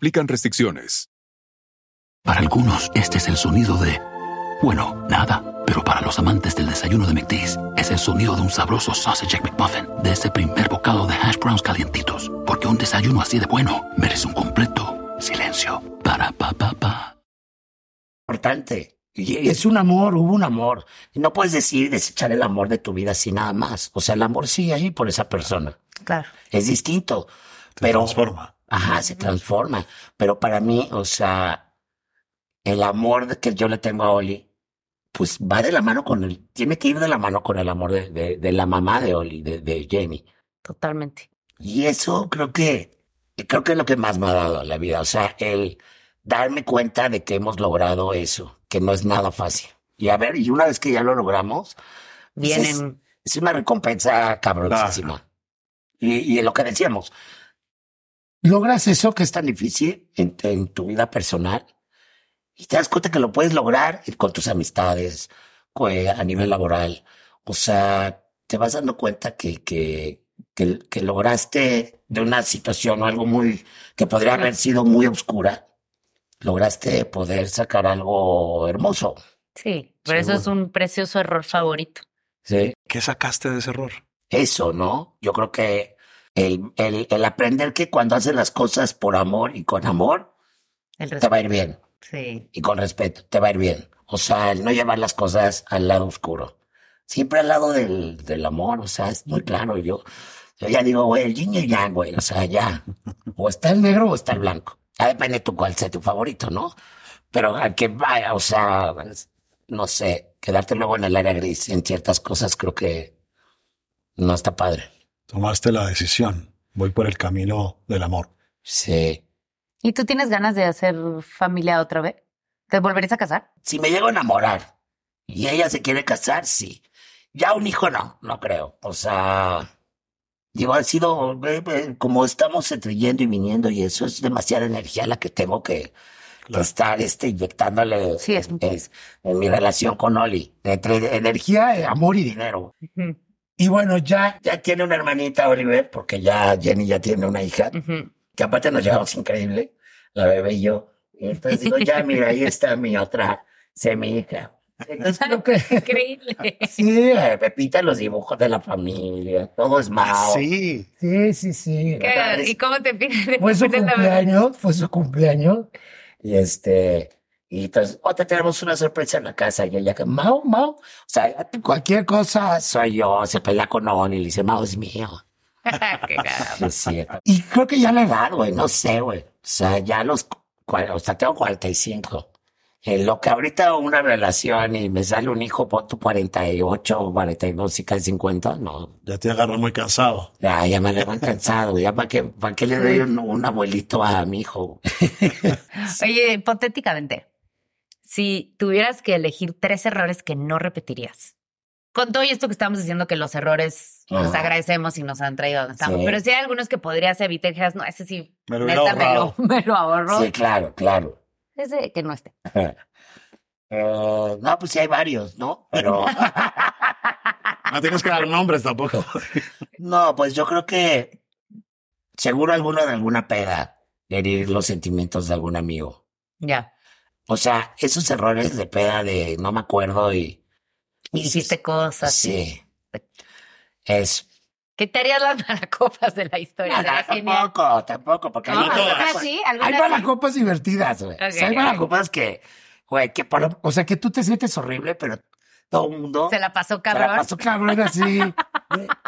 aplican restricciones. Para algunos, este es el sonido de, bueno, nada. Pero para los amantes del desayuno de McDee's, es el sonido de un sabroso sausage egg McMuffin, de ese primer bocado de hash browns calientitos. Porque un desayuno así de bueno merece un completo silencio. Para pa pa pa. importante. Y es un amor, hubo un amor. No puedes decir desechar el amor de tu vida así nada más. O sea, el amor sigue ahí por esa persona. Claro. Es distinto. Se pero, transforma. Ajá, se transforma. Pero para mí, o sea, el amor que yo le tengo a Oli, pues va de la mano con el, tiene que ir de la mano con el amor de, de, de la mamá de Oli, de, de Jenny. Totalmente. Y eso creo que, creo que es lo que más me ha dado la vida. O sea, el darme cuenta de que hemos logrado eso, que no es nada fácil. Y a ver, y una vez que ya lo logramos, pues es- Vienen. es una recompensa cabronísima. Y, y en lo que decíamos, logras eso que es tan difícil en, en tu vida personal y te das cuenta que lo puedes lograr con tus amistades, a nivel laboral. O sea, te vas dando cuenta que, que, que, que lograste de una situación o algo muy, que podría haber sido muy oscura, lograste poder sacar algo hermoso. Sí, pero eso es un precioso error favorito. Sí. ¿Qué sacaste de ese error? eso, ¿no? Yo creo que el, el, el aprender que cuando haces las cosas por amor y con amor, El te va a ir bien. Sí. Y con respeto, te va a ir bien. O sea, el no llevar las cosas al lado oscuro. Siempre al lado del, del amor, o sea, es muy claro. Yo, yo ya digo, güey, el yin y el yang, güey, o sea, ya. O está el negro o está el blanco. Ya depende tú cuál sea tu favorito, ¿no? Pero al que vaya, o sea, no sé, quedarte luego en el área gris en ciertas cosas creo que no está padre. Tomaste la decisión. Voy por el camino del amor. Sí. ¿Y tú tienes ganas de hacer familia otra vez? ¿Te volverías a casar? Si me llego a enamorar y ella se quiere casar, sí. Ya un hijo no, no creo. O sea, digo, ha sido eh, eh, como estamos entre yendo y viniendo y eso es demasiada energía la que tengo que, estar este, inyectándole Sí, es en mi relación con Oli. Entre energía, amor y dinero. Y bueno, ya, ya tiene una hermanita, Oliver, porque ya Jenny ya tiene una hija, que aparte nos llevamos increíble, la bebé y yo. Y entonces digo, ya, mira, ahí está mi otra semi-hija. Entonces creo que Increíble. sí, Pepita, los dibujos de la familia, todo es Mao. Sí. Sí, sí, sí. ¿Qué- ¿Y cómo te piden? Fue su cumpleaños, fue su cumpleaños. Y este, y entonces, otra tenemos una sorpresa en la casa. Y ella que, Mao, Mao. O sea, cualquier cosa soy yo. Se pelea con Oni y le dice, Mao es mío. Qué sí. Y creo que ya la edad, güey, no sé, güey. O sea, ya los, o sea, tengo 45. En lo que ahorita una relación y me sale un hijo, pon tu 48, 42 y casi 50, no. Ya te agarro muy cansado. Ya, ya me agarran cansado. Ya para qué, para qué le doy un, un abuelito a mi hijo. Oye, hipotéticamente, si tuvieras que elegir tres errores que no repetirías. Con todo esto que estamos diciendo que los errores los Ajá. agradecemos y nos han traído a donde estamos, Sí. pero si hay algunos que podrías evitar, que dijeras, no, ese sí, Me lo hubiera neta, me lo, ahorrado. me lo ahorro. Sí, claro, claro. Ese que no esté. Eh, no, pues sí hay varios, ¿no? Pero No tienes que dar nombres tampoco. no, pues yo creo que seguro alguno de alguna peda herir los sentimientos de algún amigo. Ya. O sea, esos errores de peda de no me acuerdo y Hiciste cosas. sí. Es ¿Qué te harías las malacopas de la historia? No, genial. tampoco, tampoco, porque No, hay, algunas sí, hay sí. malacopas divertidas, güey. O sea, hay Ok. malacopas que, güey, que por, o sea, que tú te sientes horrible, pero todo el mundo Se la pasó se la cabrón. pasó cabrón así.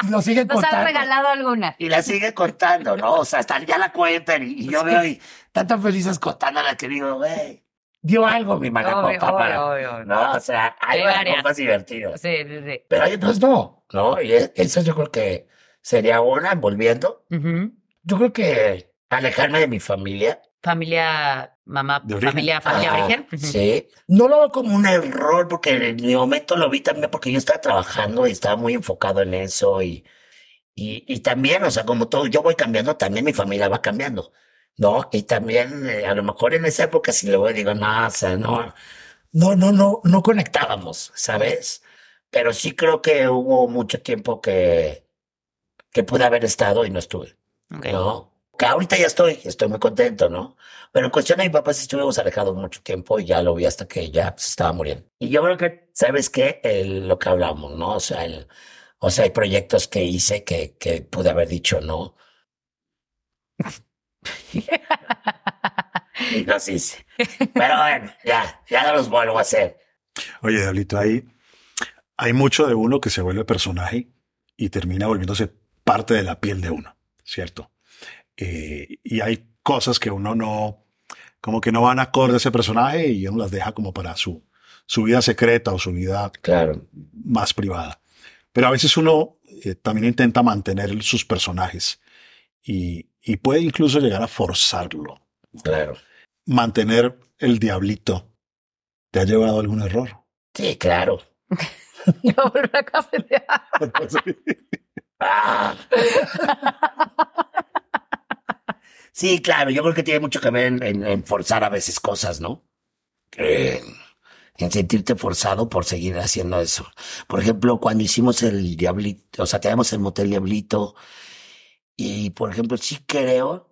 Y lo siguen Nos contando. regalado alguna. Y la sigue contando, ¿no? O sea, hasta ya la cuentan y, y yo veo y tan tan felices contándola que digo, güey, dio algo mi malacopa Obvio, para... obvio, obvio. No, o sea, hay varias. divertidas. Sí, sí, sí. Pero hay otras no, ¿no? Y eso yo creo que sería una, volviendo. Yo creo que alejarme de mi familia. Familia, mamá, familia, familia Ajá, origen. Sí. No lo veo como un error porque en mi momento lo vi también porque yo estaba trabajando y estaba muy enfocado en eso y, y, y también, o sea, como todo, yo voy cambiando, también mi familia va cambiando, ¿no? Y también, eh, a lo mejor en esa época si voy digo, no, o sea, no, no, no, no, no conectábamos, ¿sabes? Pero sí creo que hubo mucho tiempo que, que pude haber estado y no estuve. Ok. ¿no? Que ahorita ya estoy, estoy muy contento, ¿no? Pero en cuestión de mi papá sí estuvimos alejados mucho tiempo y ya lo vi hasta que ya pues, estaba muriendo. Y yo creo que, ¿sabes qué? El- lo que hablamos, ¿no? O sea, el, o sea, hay proyectos que hice que, que pude haber dicho no. Y los hice. Pero bueno, ya, ya no los vuelvo a hacer. Oye, Diablito, hay, hay mucho de uno que se vuelve personaje y termina volviéndose parte de la piel de uno, ¿cierto? Eh, y hay cosas que uno no, como que no van acorde a ese personaje y uno las deja como para su, su vida secreta o su vida Claro. más privada. Pero a veces uno eh, también intenta mantener sus personajes y, y puede incluso llegar a forzarlo. Claro. Mantener el diablito. ¿Te ha llevado a algún error? Sí, claro. Yo volví a cafetear. Sí, claro, yo creo que tiene mucho que ver en, en- en forzar a veces cosas, ¿no? Eh, en sentirte forzado por seguir haciendo eso. Por ejemplo, cuando hicimos el Diablito, o sea, teníamos el Motel Diablito, y por ejemplo, sí creo,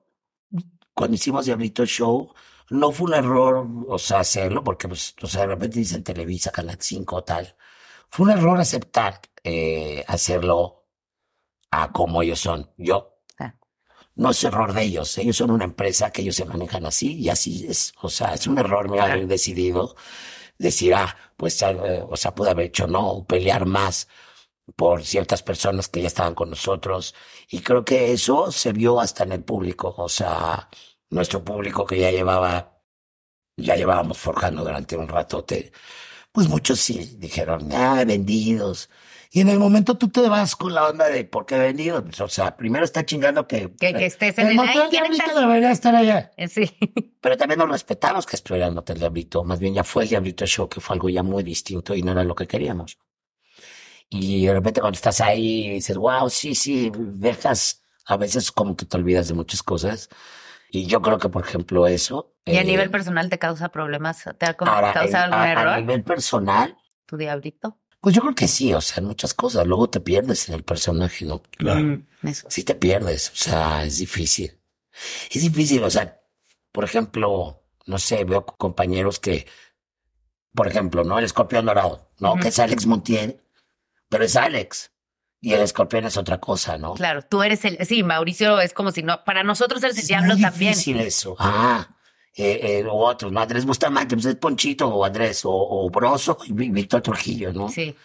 cuando hicimos Diablito Show, no fue un error, o sea, hacerlo, porque pues, o sea, de repente dicen Televisa, Canal 5, tal. Fue un error aceptar eh, hacerlo a como ellos son. Yo Ah. no es error de ellos. Ellos son una empresa que ellos se manejan así y así es. O sea, es un error mío haber decidido decir, ah, pues, eh, o sea, pude haber hecho no, pelear más por ciertas personas que ya estaban con nosotros. Y creo que eso se vio hasta en el público. O sea, nuestro público que ya llevaba, ya llevábamos forjando durante un ratote, pues muchos sí dijeron, ah, vendidos. Y en el momento tú te vas con la onda de por qué vendidos. Pues, o sea, primero está chingando que, Que, que estés en El el ¿quién diablito debería estar allá. Eh, Sí. pero también nos respetamos que estuviera en Hotel Diablito. Más bien ya fue el Diablito Show, que fue algo ya muy distinto y no era lo que queríamos. Y de repente cuando estás ahí dices, wow, sí, sí, dejas, a veces como que te olvidas de muchas cosas. Y yo creo que, por ejemplo, eso. ¿Y a eh, nivel personal te causa problemas? ¿Te ha causado en- algún a, a error? nivel personal, ¿Tu diablito? Pues yo creo que sí, o sea, en muchas cosas. Luego te pierdes en el personaje, ¿no? Claro. Mm, eso. Sí te pierdes, o sea, es difícil. Es difícil, o sea, por ejemplo, no sé, veo compañeros que, por ejemplo, ¿no? El escorpión dorado, ¿no? Que es Alex Montiel, pero es Alex. Y el escorpión es otra cosa, ¿no? Claro, tú eres el. Sí, Mauricio es como si no. Para nosotros eres el Es diablo muy también. difícil eso. Ah, eh, eh, o otros, ¿no? Andrés Bustamante, pues es Ponchito o Andrés, o, o Broso y Víctor Trujillo, ¿no? Sí.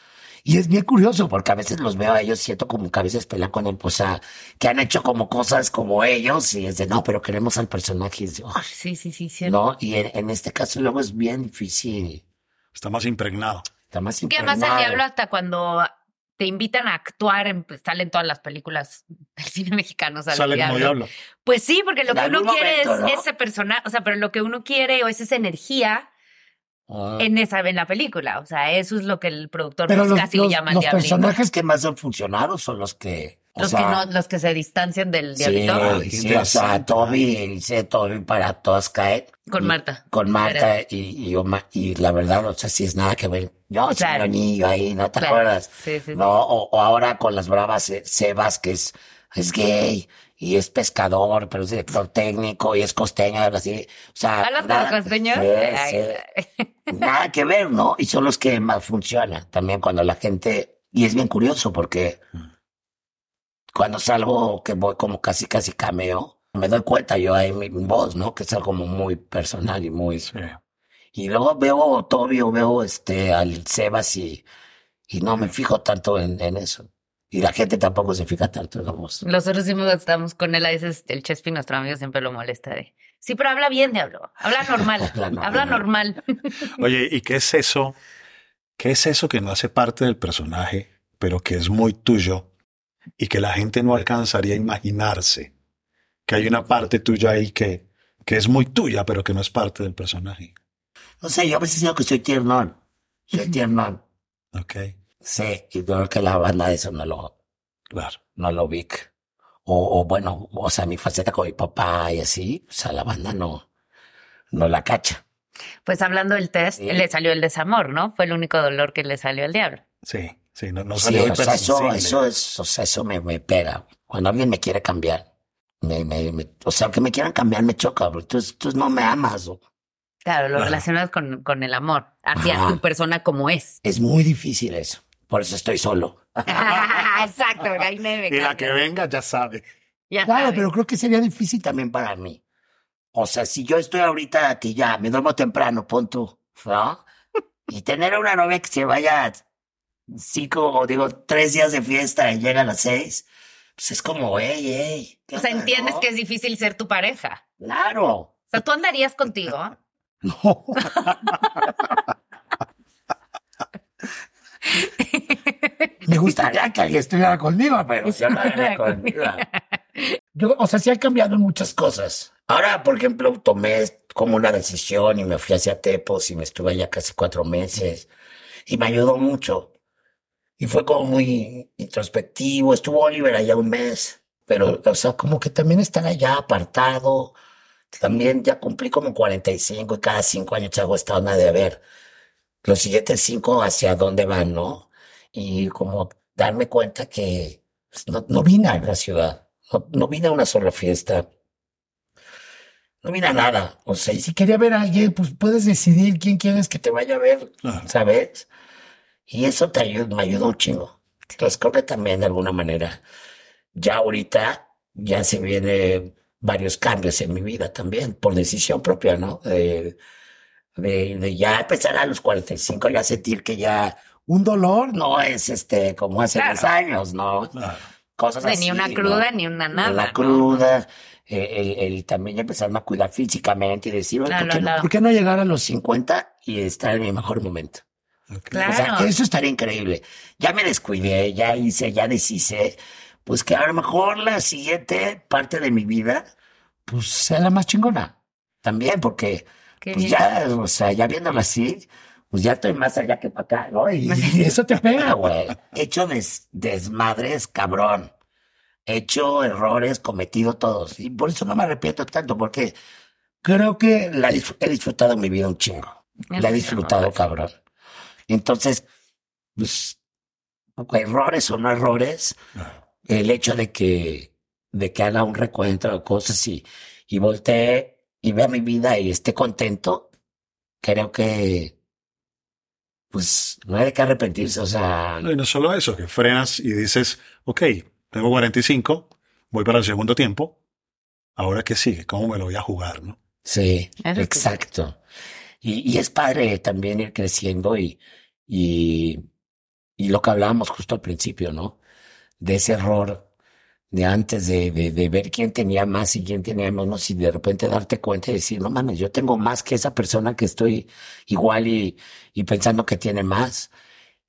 Y es bien curioso porque a veces los veo a ellos, siento como que a veces pelean con él, o sea, que han hecho como cosas como ellos y es de, no, pero queremos al personaje. Y es de, "Ay", Sí, sí, sí, cierto. ¿no? Y en, en este caso luego es bien difícil. Está más impregnado. Está más Que además el diablo hasta cuando te invitan a actuar, en, pues, salen todas las películas del cine mexicano. Sale, Sale el como diablo. diablo. Pues sí, porque lo En que uno algún quiere momento, es ¿no? ese personaje, o sea, pero lo que uno quiere o es esa energía Ah. en esa en la película. O sea, eso es lo que el productor Pero pues, los, casi le los- llama el los diablito. personajes que más han funcionado son los que... o Los sea, que no, los que se distancian del Sí, diablito sí, o sea. Toby, dice Toby para todas caen. con Y- Marta. Con Marta y, y, y la verdad, o sea, sí es nada que ver. Yo soy Claro. un niño ahí, ¿no te Claro. acuerdas? Sí, sí, sí. No, o, o ahora con las bravas eh, Sebas, que es, es gay y es pescador, pero es director técnico y es costeño, algo así. O sea, ¿Hablas con nada- los costeños? Sí, Ay, sí. nada que ver, ¿no? Y son los que más funcionan también cuando la gente, y es bien curioso porque cuando salgo que voy como casi casi cameo, me doy cuenta yo ahí mi, voz, ¿no? Que es algo como muy personal y muy... Sí. Y luego veo a Toby o veo este al Sebas y, y no me fijo tanto en, en eso. Y la gente tampoco se fija tanto en la voz. Nosotros sí estamos con él, a veces el Chespi, nuestro amigo, siempre lo molesta de. Sí, pero habla bien, diablo. Habla normal. Habla normal. habla normal. Oye, ¿y qué es eso? ¿Qué es eso que no hace parte del personaje, pero que es muy tuyo y que la gente no alcanzaría a imaginarse? Que hay una parte tuya ahí que, que es muy tuya, pero que no es parte del personaje. No sé, yo a veces digo que soy tiernón. Soy tiernón. Ok, Sí, y creo que la banda eso no lo, claro. no lo vi. O, o bueno, o sea, mi faceta con mi papá y así, o sea, la banda no, no la cacha. Pues hablando del test, Sí. le salió el desamor, ¿no? Fue el único dolor que le salió al diablo. Sí, sí, no, no Sí, salió o sea, eso, eso es, o sea, eso me, me pega. Cuando alguien me quiere cambiar, me, me, me- o sea, que me quieran cambiar me choca, bro. Tú, tú no me amas, o- Claro, lo Claro. relacionas con, con el amor, hacia Ajá. tu persona como es. Es muy difícil eso. Por eso estoy solo. Exacto, ahí me Y la que venga ya sabe. Ya Claro, pero creo que sería difícil También para mí. O sea, si yo estoy ahorita que ya me duermo temprano, pon tú, ¿no? Y tener a una novia que se vaya cinco, o digo, tres días de fiesta y llega a las seis, pues es como, hey, hey. ¿qué O sea, entiendes no? que es difícil ser tu pareja. Claro. O sea, tú andarías contigo. No. Me gustaría que alguien estuviera conmigo, pero yo no conmigo. yo, o sea, sí han cambiado en muchas cosas. Ahora, por ejemplo, tomé como una decisión y me fui hacia Tepos y me estuve allá casi cuatro meses y me ayudó mucho. Y fue como muy introspectivo. Estuvo Oliver allá un mes, pero, o sea, como que también estar allá apartado. También ya cumplí como 45 y cada cinco años hago esta onda de ver los siguientes cinco hacia dónde van, ¿no? Y como darme cuenta que pues, no, no vine a la ciudad, no, no vine a una sola fiesta, no vine a nada. O sea, y si quería ver a alguien, pues puedes decidir quién quieres que que te vaya a ver, Claro. ¿sabes? Y eso te ayudó, me ayudó un chingo. Entonces creo que también de alguna manera, ya ahorita ya se viene varios cambios en mi vida también, por decisión propia, ¿no? De, de, de ya empezar a los 45, ya sentir que ya un dolor no es este como hace Claro. 10 años, ¿no? Claro. Cosas Ni así. una ¿no? cruda, ni una nada. la ¿no? cruda, eh, el, el también empezarme a cuidar físicamente y decir, oye, Claro, ¿por, qué no, claro. por qué no llegar a los 50 y estar en mi mejor momento? Claro. O sea, eso estaría increíble. Ya me descuidé, ya hice, ya deshice. Pues que a lo mejor la siguiente parte de mi vida, pues sea la más chingona. También, porque, Qué pues bien. ya, o sea, ya viéndolo así, pues ya estoy más allá que para acá, ¿no? Y, y eso te pega. güey. He hecho des- desmadres, cabrón. He hecho errores, cometido todos. Y por eso no me arrepiento tanto, porque creo que la he disfrutado mi vida un chingo. La he disfrutado, no, cabrón. Entonces, pues, errores o no errores, el hecho de que, de que haga un recuento de cosas y, y voltee y vea mi vida y esté contento, creo que, pues, no hay de qué arrepentirse, o sea, No, y no solo eso, que frenas y dices, ok, tengo 45, voy para el segundo tiempo, ahora qué sigue, cómo me lo voy a jugar, ¿no? Sí. exacto. Y, y es padre también ir creciendo y, y, lo que hablábamos justo al principio, ¿no? De ese error de antes de, de, de ver quién tenía más y quién tenía menos y de repente darte cuenta y decir, no mames, yo tengo más que esa persona que estoy igual y, y pensando que tiene más.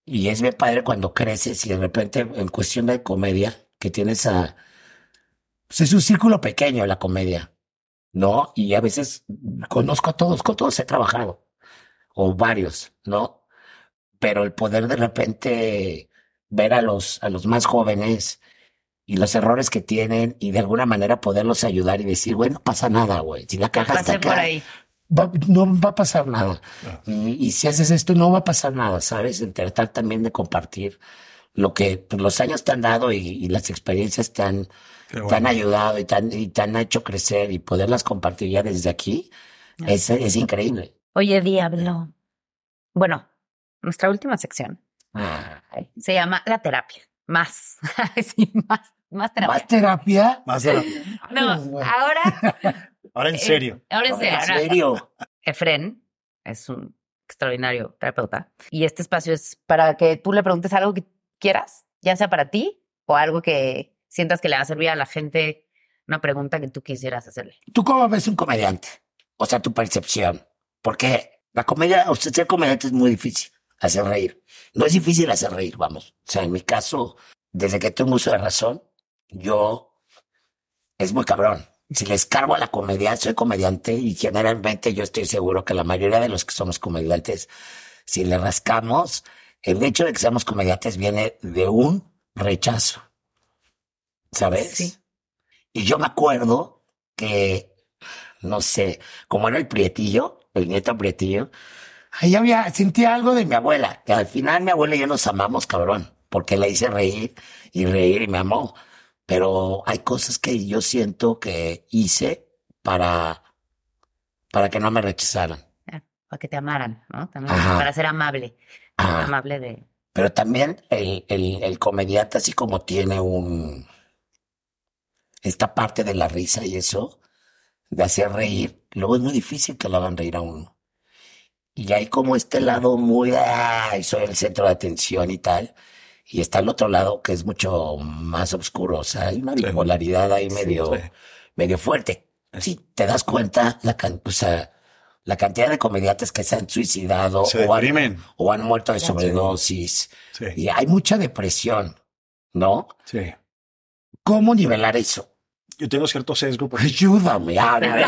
Y es bien padre cuando creces y de repente en cuestión de comedia, que tienes a... Pues es un círculo pequeño la comedia. ¿No? Y a veces conozco a todos, con todos he trabajado, o varios, ¿no? Pero el poder de repente ver a los, a los más jóvenes y los errores que tienen y de alguna manera poderlos ayudar y decir, güey, no pasa nada, güey. Si la cagaste Pasé acá, por ahí. Va- no va a pasar nada. nada. Y, y si haces esto, no va a pasar nada, ¿sabes? En tratar también de compartir lo que pues, los años te han dado y, y las experiencias te han, Qué te han bueno. ayudado y te han, y te han hecho crecer y poderlas compartir ya desde aquí, es, es increíble. Oye, Diablo. Bueno, nuestra última sección Ay, se llama la terapia. Más. sí, más, más terapia. ¿Más terapia? Más la- No, Bueno. ahora, Ahora en Eh, serio. ahora en serio. ¿En ahora- serio? Efren es un extraordinario terapeuta y este espacio es para que tú le preguntes algo que quieras, ya sea para ti o algo que sientas que le va a servir a la gente, una pregunta que tú quisieras hacerle. ¿Tú cómo ves Es un comediante. O sea, tu percepción. Porque la comedia, o sea, ser comediante es muy difícil. Hacer reír. No es difícil hacer reír, vamos. O sea, en mi caso, desde que tengo uso de razón, yo es muy cabrón. Si le escarbo a la comedia, soy comediante y generalmente yo estoy seguro que la mayoría de los que somos comediantes, si le rascamos, el hecho de que seamos comediantes viene de un rechazo. ¿Sabes? Sí. Y yo me acuerdo que, no sé, como era el Prietillo, el nieto Prietillo, Ahí había, sentía algo de mi abuela, que al final mi abuela y yo nos amamos, cabrón, porque la hice reír y reír y me amó. Pero hay cosas que yo siento que hice para, para que no me rechazaran. Para que te amaran, ¿no? También para ser amable. Ah. Amable de... Pero también el, el, el comediante, así como tiene un. Esta parte de la risa y eso, de hacer reír, luego es muy difícil que lo hagan reír a uno. Y hay como este lado muy. Ay, soy el centro de atención y tal. Y está el otro lado que es mucho más oscuro. O sea, hay una bipolaridad ahí medio, sí. medio fuerte. Si te das cuenta, la, can- o sea, la cantidad de comediantes que se han suicidado Se o han, o han muerto de sobredosis. Sí, Y hay mucha depresión, ¿no? sí. ¿Cómo nivelar eso? Yo tengo cierto sesgo porque Ayúdame, ábreme.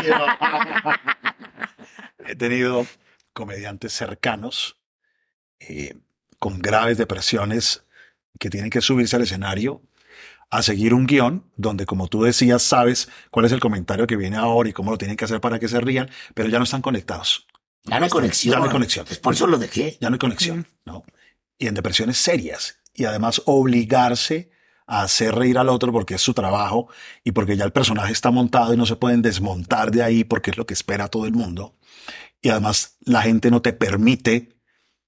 he tenido comediantes cercanos eh, con graves depresiones que tienen que subirse al escenario a seguir un guion donde, como tú decías, sabes cuál es el comentario que viene ahora y cómo lo tienen que hacer para que se rían, pero ya no están conectados. Ya no hay conexión. Ya no hay conexión. Pues por eso lo dejé. Ya no hay conexión, ¿no? Y en depresiones serias. Y además obligarse hacer reír al otro porque es su trabajo y porque ya el personaje está montado y no se pueden desmontar de ahí porque es lo que espera todo el mundo. Y además la gente no te permite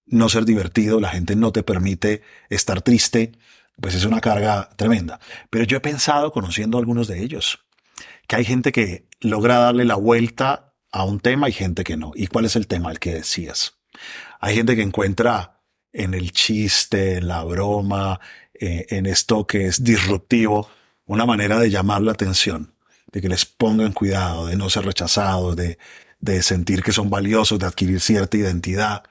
no ser divertido, la gente no te permite estar triste, pues es una carga tremenda. Pero yo he pensado, conociendo a algunos de ellos, que hay gente que logra darle la vuelta a un tema y gente que no. ¿Y cuál es el tema? El que decías. Hay gente que encuentra en el chiste, en la broma, eh, en esto que es disruptivo, una manera de llamar la atención, de que les pongan cuidado, de no ser rechazados, de, de sentir que son valiosos, de adquirir cierta identidad.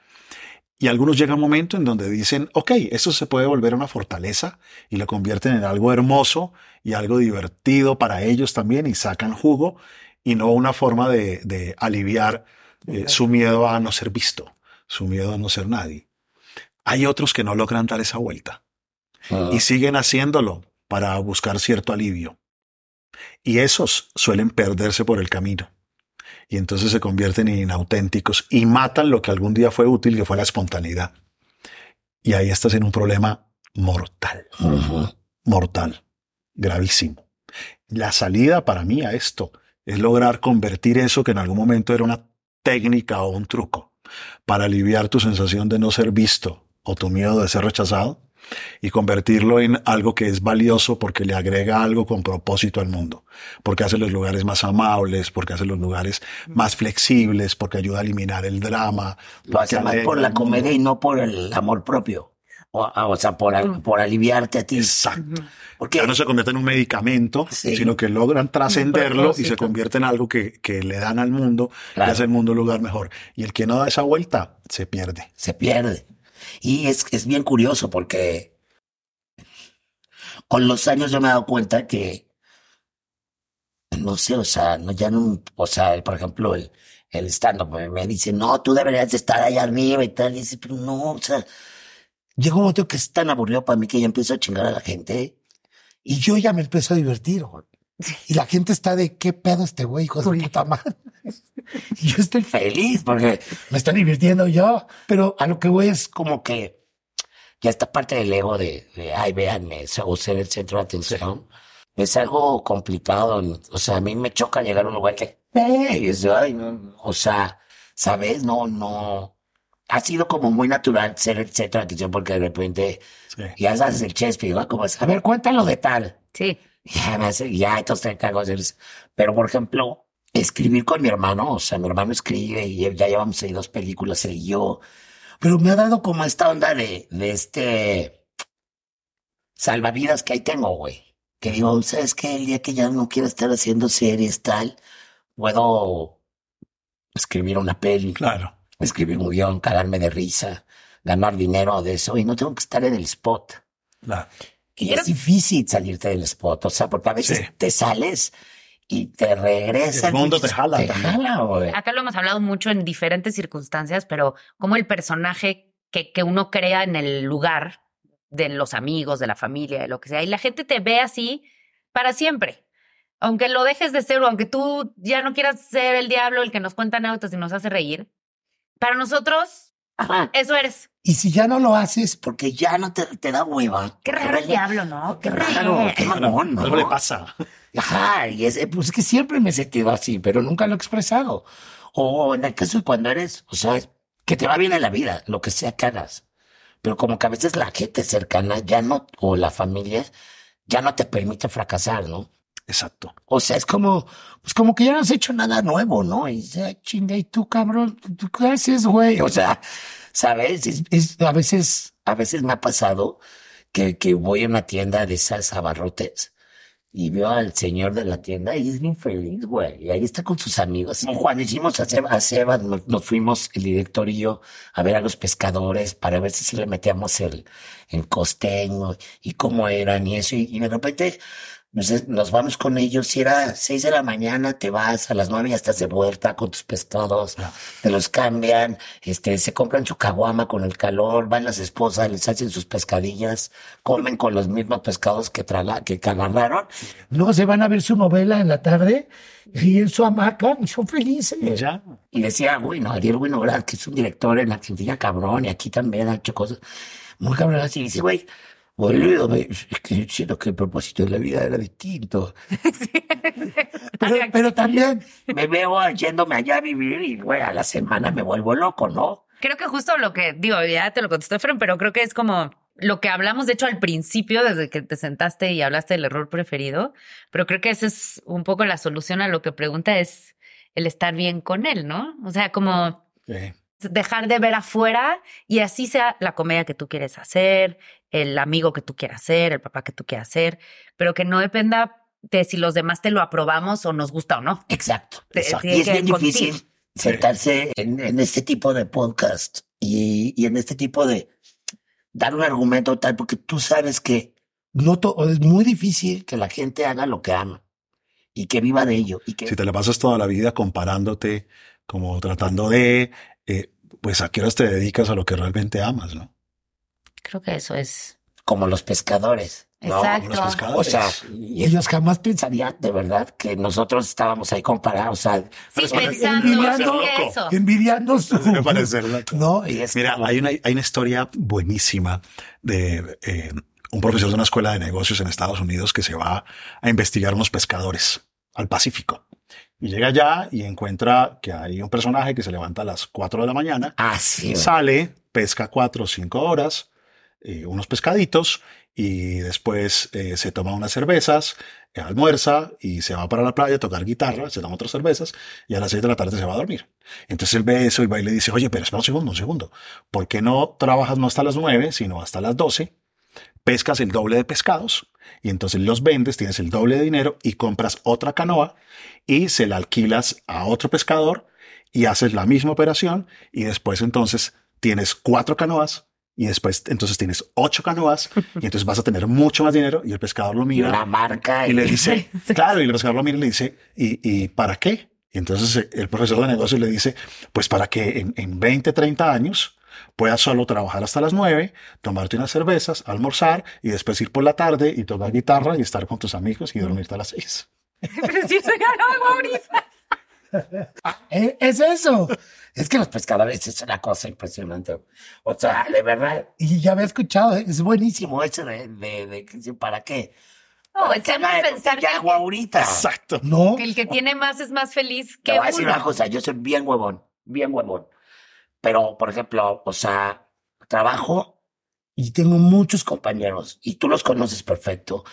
Y algunos llega un momento en donde dicen, ok, esto se puede volver una fortaleza y lo convierten en algo hermoso y algo divertido para ellos también y sacan jugo y no una forma de, de aliviar eh, su miedo a no ser visto, su miedo a no ser nadie. Hay otros que no logran dar esa vuelta Ah, y siguen haciéndolo para buscar cierto alivio. Y esos suelen perderse por el camino. Y entonces se convierten en inauténticos y matan lo que algún día fue útil, que fue la espontaneidad. Y ahí estás en un problema mortal, mortal, gravísimo. La salida para mí a esto es lograr convertir eso que en algún momento era una técnica o un truco para aliviar tu sensación de no ser visto o tu miedo de ser rechazado y convertirlo en algo que es valioso porque le agrega algo con propósito al mundo, porque hace los lugares más amables, porque hace los lugares más flexibles, porque ayuda a eliminar el drama. Lo hace más por la comedia y no por el amor propio. O, ah, o sea, por, por aliviarte a ti. Exacto. Porque Ya no se convierte en un medicamento, Sí. sino que logran trascenderlo y se convierte en algo que, que le dan al mundo Claro. y hace el mundo un lugar mejor. Y el que no da esa vuelta se pierde. se pierde. Y es, es bien curioso porque con los años yo me he dado cuenta que, no sé, o sea, no, ya no, o sea, por ejemplo, el, el stand-up me, dice, no, tú deberías de estar allá arriba y tal. Y dice, pero no, o sea, llega un momento que es tan aburrido para mí que ya empiezo a chingar a la gente. Y yo ya me empiezo a divertir. Y la gente está de qué pedo este güey, hijo de su puta madre. Y yo estoy feliz, porque me estoy divirtiendo yo, pero a lo que voy es como que ya esta parte del ego de, de ay, véanme, o ser el centro de atención, es algo complicado. O sea, a mí me choca llegar a un lugar que, "Ey", y es, ay, no, o sea, ¿sabes? No, no. Ha sido como muy natural ser el centro de atención porque de repente Sí. ya haces el chespi, ¿no? Como, es, a ver, cuéntalo de tal. Sí. Ya, me hace, ya, entonces te de. Pero, por ejemplo, escribir con mi hermano, o sea, mi hermano escribe y ya llevamos ahí dos películas, él y yo. Pero me ha dado como esta onda de, de este salvavidas que ahí tengo, güey. Que digo, ¿sabes qué? El día que ya no quiero estar haciendo series, tal, puedo escribir una peli, Claro. escribir un guion, cagarme de risa, ganar dinero de eso y no tengo que estar en el spot. claro. Y es difícil salirte del spot, o sea, porque a veces Sí. te sales y te regresas. El mundo y te jala Te jala, güey. Acá lo hemos hablado mucho en diferentes circunstancias, pero como el personaje que, que uno crea en el lugar de los amigos, de la familia, de lo que sea, y la gente te ve así para siempre. Aunque lo dejes de ser o aunque tú ya no quieras ser el diablo, el que nos cuenta anécdotas y nos hace reír, para nosotros Ajá. eso eres. Y si ya no lo haces, Porque ya no te, te da hueva. Qué raro el diablo, ¿no? Qué raro, qué mamón, ¿no? Algo le pasa. Ajá, y es, pues es que siempre me he sentido así, pero nunca lo he expresado. O en el caso de cuando eres, o sea, que te va bien en la vida, lo que sea que hagas. Pero como que a veces la gente cercana ya no, o la familia, ya no te permite fracasar, ¿no? Exacto. O sea, es como, pues como que ya no has hecho nada nuevo, ¿no? Y dice, chinga, y tú, cabrón, ¿tú qué haces, güey? o sea, ¿sabes? Es- a veces, a veces me ha pasado que, que voy a una tienda de esas abarrotes y veo al señor de la tienda y es bien feliz, güey. Y ahí está con sus amigos. No, Juan, hicimos a Seba, a Seba, nos, fuimos el director y yo a ver a los pescadores para ver si le metíamos el, el costeño y cómo eran y eso. Y de repente nos, nos vamos con ellos y era seis de la mañana, te vas a las nueve ya estás de vuelta con tus pescados, te los cambian, este, se compran su caguama con el calor, van las esposas, les hacen sus pescadillas, comen con los mismos pescados que, traga, que agarraron. luego se van a ver su novela en la tarde y en su hamaca y son felices. Ya. Y decía, bueno, Ariel Winograd, que es un director en Argentina cabrón, y aquí también ha hecho cosas muy cabronas. Y dice, güey, boludo, me- es que siento que el propósito de la vida era distinto. Pero, pero también, Me veo yéndome allá a vivir y, güey, a la semana me vuelvo loco, ¿no? Creo que justo lo que digo, ya te lo contestó Efraín, pero creo que es como lo que hablamos, de hecho, al principio, desde que te sentaste y hablaste del error preferido, pero creo que esa es un poco la solución a lo que pregunta es el estar bien con él, ¿no? O sea, como Sí. Dejar de ver afuera y así sea la comedia que tú quieres hacer, el amigo que tú quieras ser, el papá que tú quieras ser, pero que no dependa de si los demás te lo aprobamos o nos gusta o no. Exacto. Exacto. Y es bien difícil sentarse en, en este tipo de podcast y, y en este tipo de dar un argumento tal, porque tú sabes que no es muy difícil. que la gente haga lo que ama y que viva de ello y que Si te la pasas toda la vida comparándote, como tratando de, eh, pues a qué horas te dedicas a lo que realmente amas, ¿no? Creo que eso es. como los pescadores. No, Exacto. Los O pescadores. sea, Y ellos jamás piensan. pensaría de verdad que nosotros estábamos ahí comparados. O sea, Sí, Pero es pensando envidiando- eso. envidiando su. me parece loco. No, y es- Mira, hay una, hay una historia buenísima de eh, un profesor de una escuela de negocios en Estados Unidos que se va a investigar unos pescadores al Pacífico. Y llega allá y encuentra que hay un personaje que se levanta a las 4 de la mañana, ah, sí. sale, pesca 4 o 5 horas, eh, unos pescaditos y después eh, se toma unas cervezas, eh, almuerza y se va para la playa a tocar guitarra, se toma otras cervezas y a las 6 de la tarde se va a dormir. Entonces él ve eso y va y le dice, oye, pero espera un segundo, un segundo. ¿Por qué no trabajas no hasta las 9, sino hasta las 12? Pescas el doble de pescados y entonces los vendes, tienes el doble de dinero y compras otra canoa y se la alquilas a otro pescador y haces la misma operación y después entonces tienes cuatro canoas y después entonces tienes ocho canoas y entonces vas a tener mucho más dinero y el pescador lo mira una marca. y le dice, claro, y el pescador lo mira y le dice, ¿y, y para qué? Y entonces el profesor de negocios le dice, pues para que en, en 20, 30 años puedas solo trabajar hasta las 9, tomarte unas cervezas, almorzar y después ir por la tarde y tocar guitarra y estar con tus amigos y dormirte a las 6. Pero ganó algo ahorita. eh, es eso. Es que los pescadores es una cosa impresionante. O sea, de verdad, Y ya había escuchado, ¿eh? es buenísimo. ese de, de, de ¿para qué? No, echame que a pensar que- hago ahorita. Exacto. No, Que el que tiene más es más feliz Te que voy a decir una cosa, yo soy bien huevón, bien huevón. Pero, por ejemplo, o sea, trabajo y tengo muchos compañeros. y tú los conoces perfecto,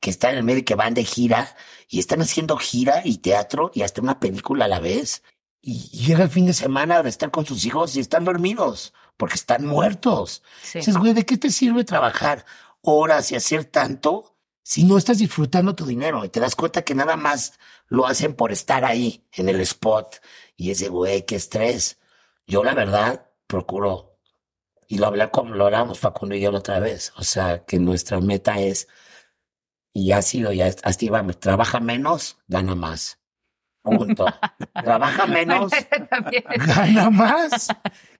que están en el medio y que van de gira, y están haciendo gira y teatro y hasta una película a la vez. Y, Llega el fin de semana. de estar con sus hijos y están dormidos, porque están muertos. Sí. Dices, güey, ¿de qué te sirve trabajar? Horas y hacer tanto Si no estás disfrutando tu dinero y te das cuenta que nada más lo hacen por estar ahí en el spot y ese güey, qué estrés. Yo la verdad procuro y lo hablé como lo hablamos Facundo y yo la otra vez, o sea, que nuestra meta es y ha sido ya así vamos, trabaja menos, gana más. Punto. trabaja menos. Gana más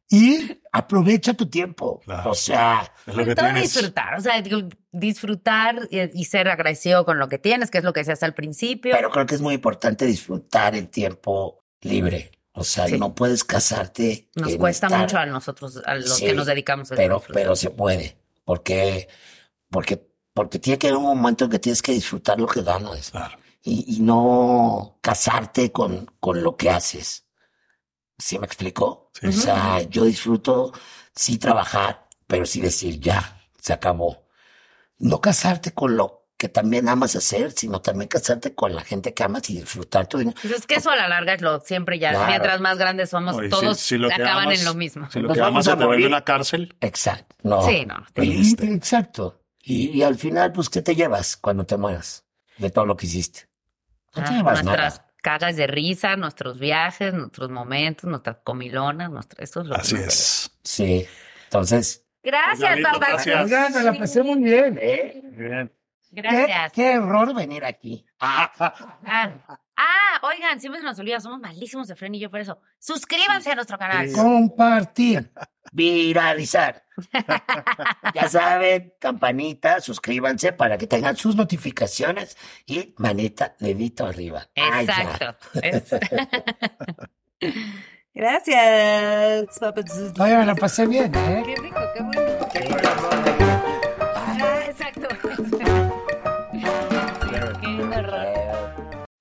y aprovecha tu tiempo. Claro. o sea, Es lo que Todo tienes. disfrutar, o sea, digo, disfrutar y, y ser agradecido con lo que tienes, que es lo que decías al principio. pero creo que es muy importante disfrutar el tiempo libre. O sea, Sí. no puedes casarte. Nos cuesta estar- mucho a nosotros, a los Sí, que nos dedicamos a pero, pero se puede, porque, porque, porque tiene que haber un momento en que tienes que disfrutar lo que ganas Claro. y, y no casarte con, con lo que haces. ¿Sí me explicó? Sí. O sea, yo disfruto sí trabajar, pero sí decir ya, se acabó. No casarte con lo que también amas hacer, sino también casarte con la gente que amas y disfrutar tu dinero. Pues es que eso a la larga es lo siempre ya, Claro. mientras más grandes somos, Oye, todos si lo que acaban amas- en lo mismo. Si lo Nos que vamos amas a se te vuelve una cárcel, Exacto. No. Sí, no. Exacto. Y, y al final, pues, ¿qué te llevas cuando te mueras de todo lo que hiciste? No te Ah, llevas nuestras nada. cagas de risa, nuestros viajes, nuestros momentos, nuestras comilonas, nuestro, eso es lo que Así es. Sí. Entonces, Gracias, Diablito, Papa. gracias. La pasé muy bien. ¿eh? Bien. Gracias. Qué, qué error venir. aquí. Ah, ah, oigan, siempre se nos olvida, somos malísimos de Fren y yo por eso. Suscríbanse a nuestro canal. Compartir. Viralizar. ya saben, campanita, suscríbanse para que tengan sus notificaciones y manita, dedito arriba. Exacto. Gracias, Papa. Oye, me la pasé bien, ¿eh? Qué rico, qué bueno. Ah,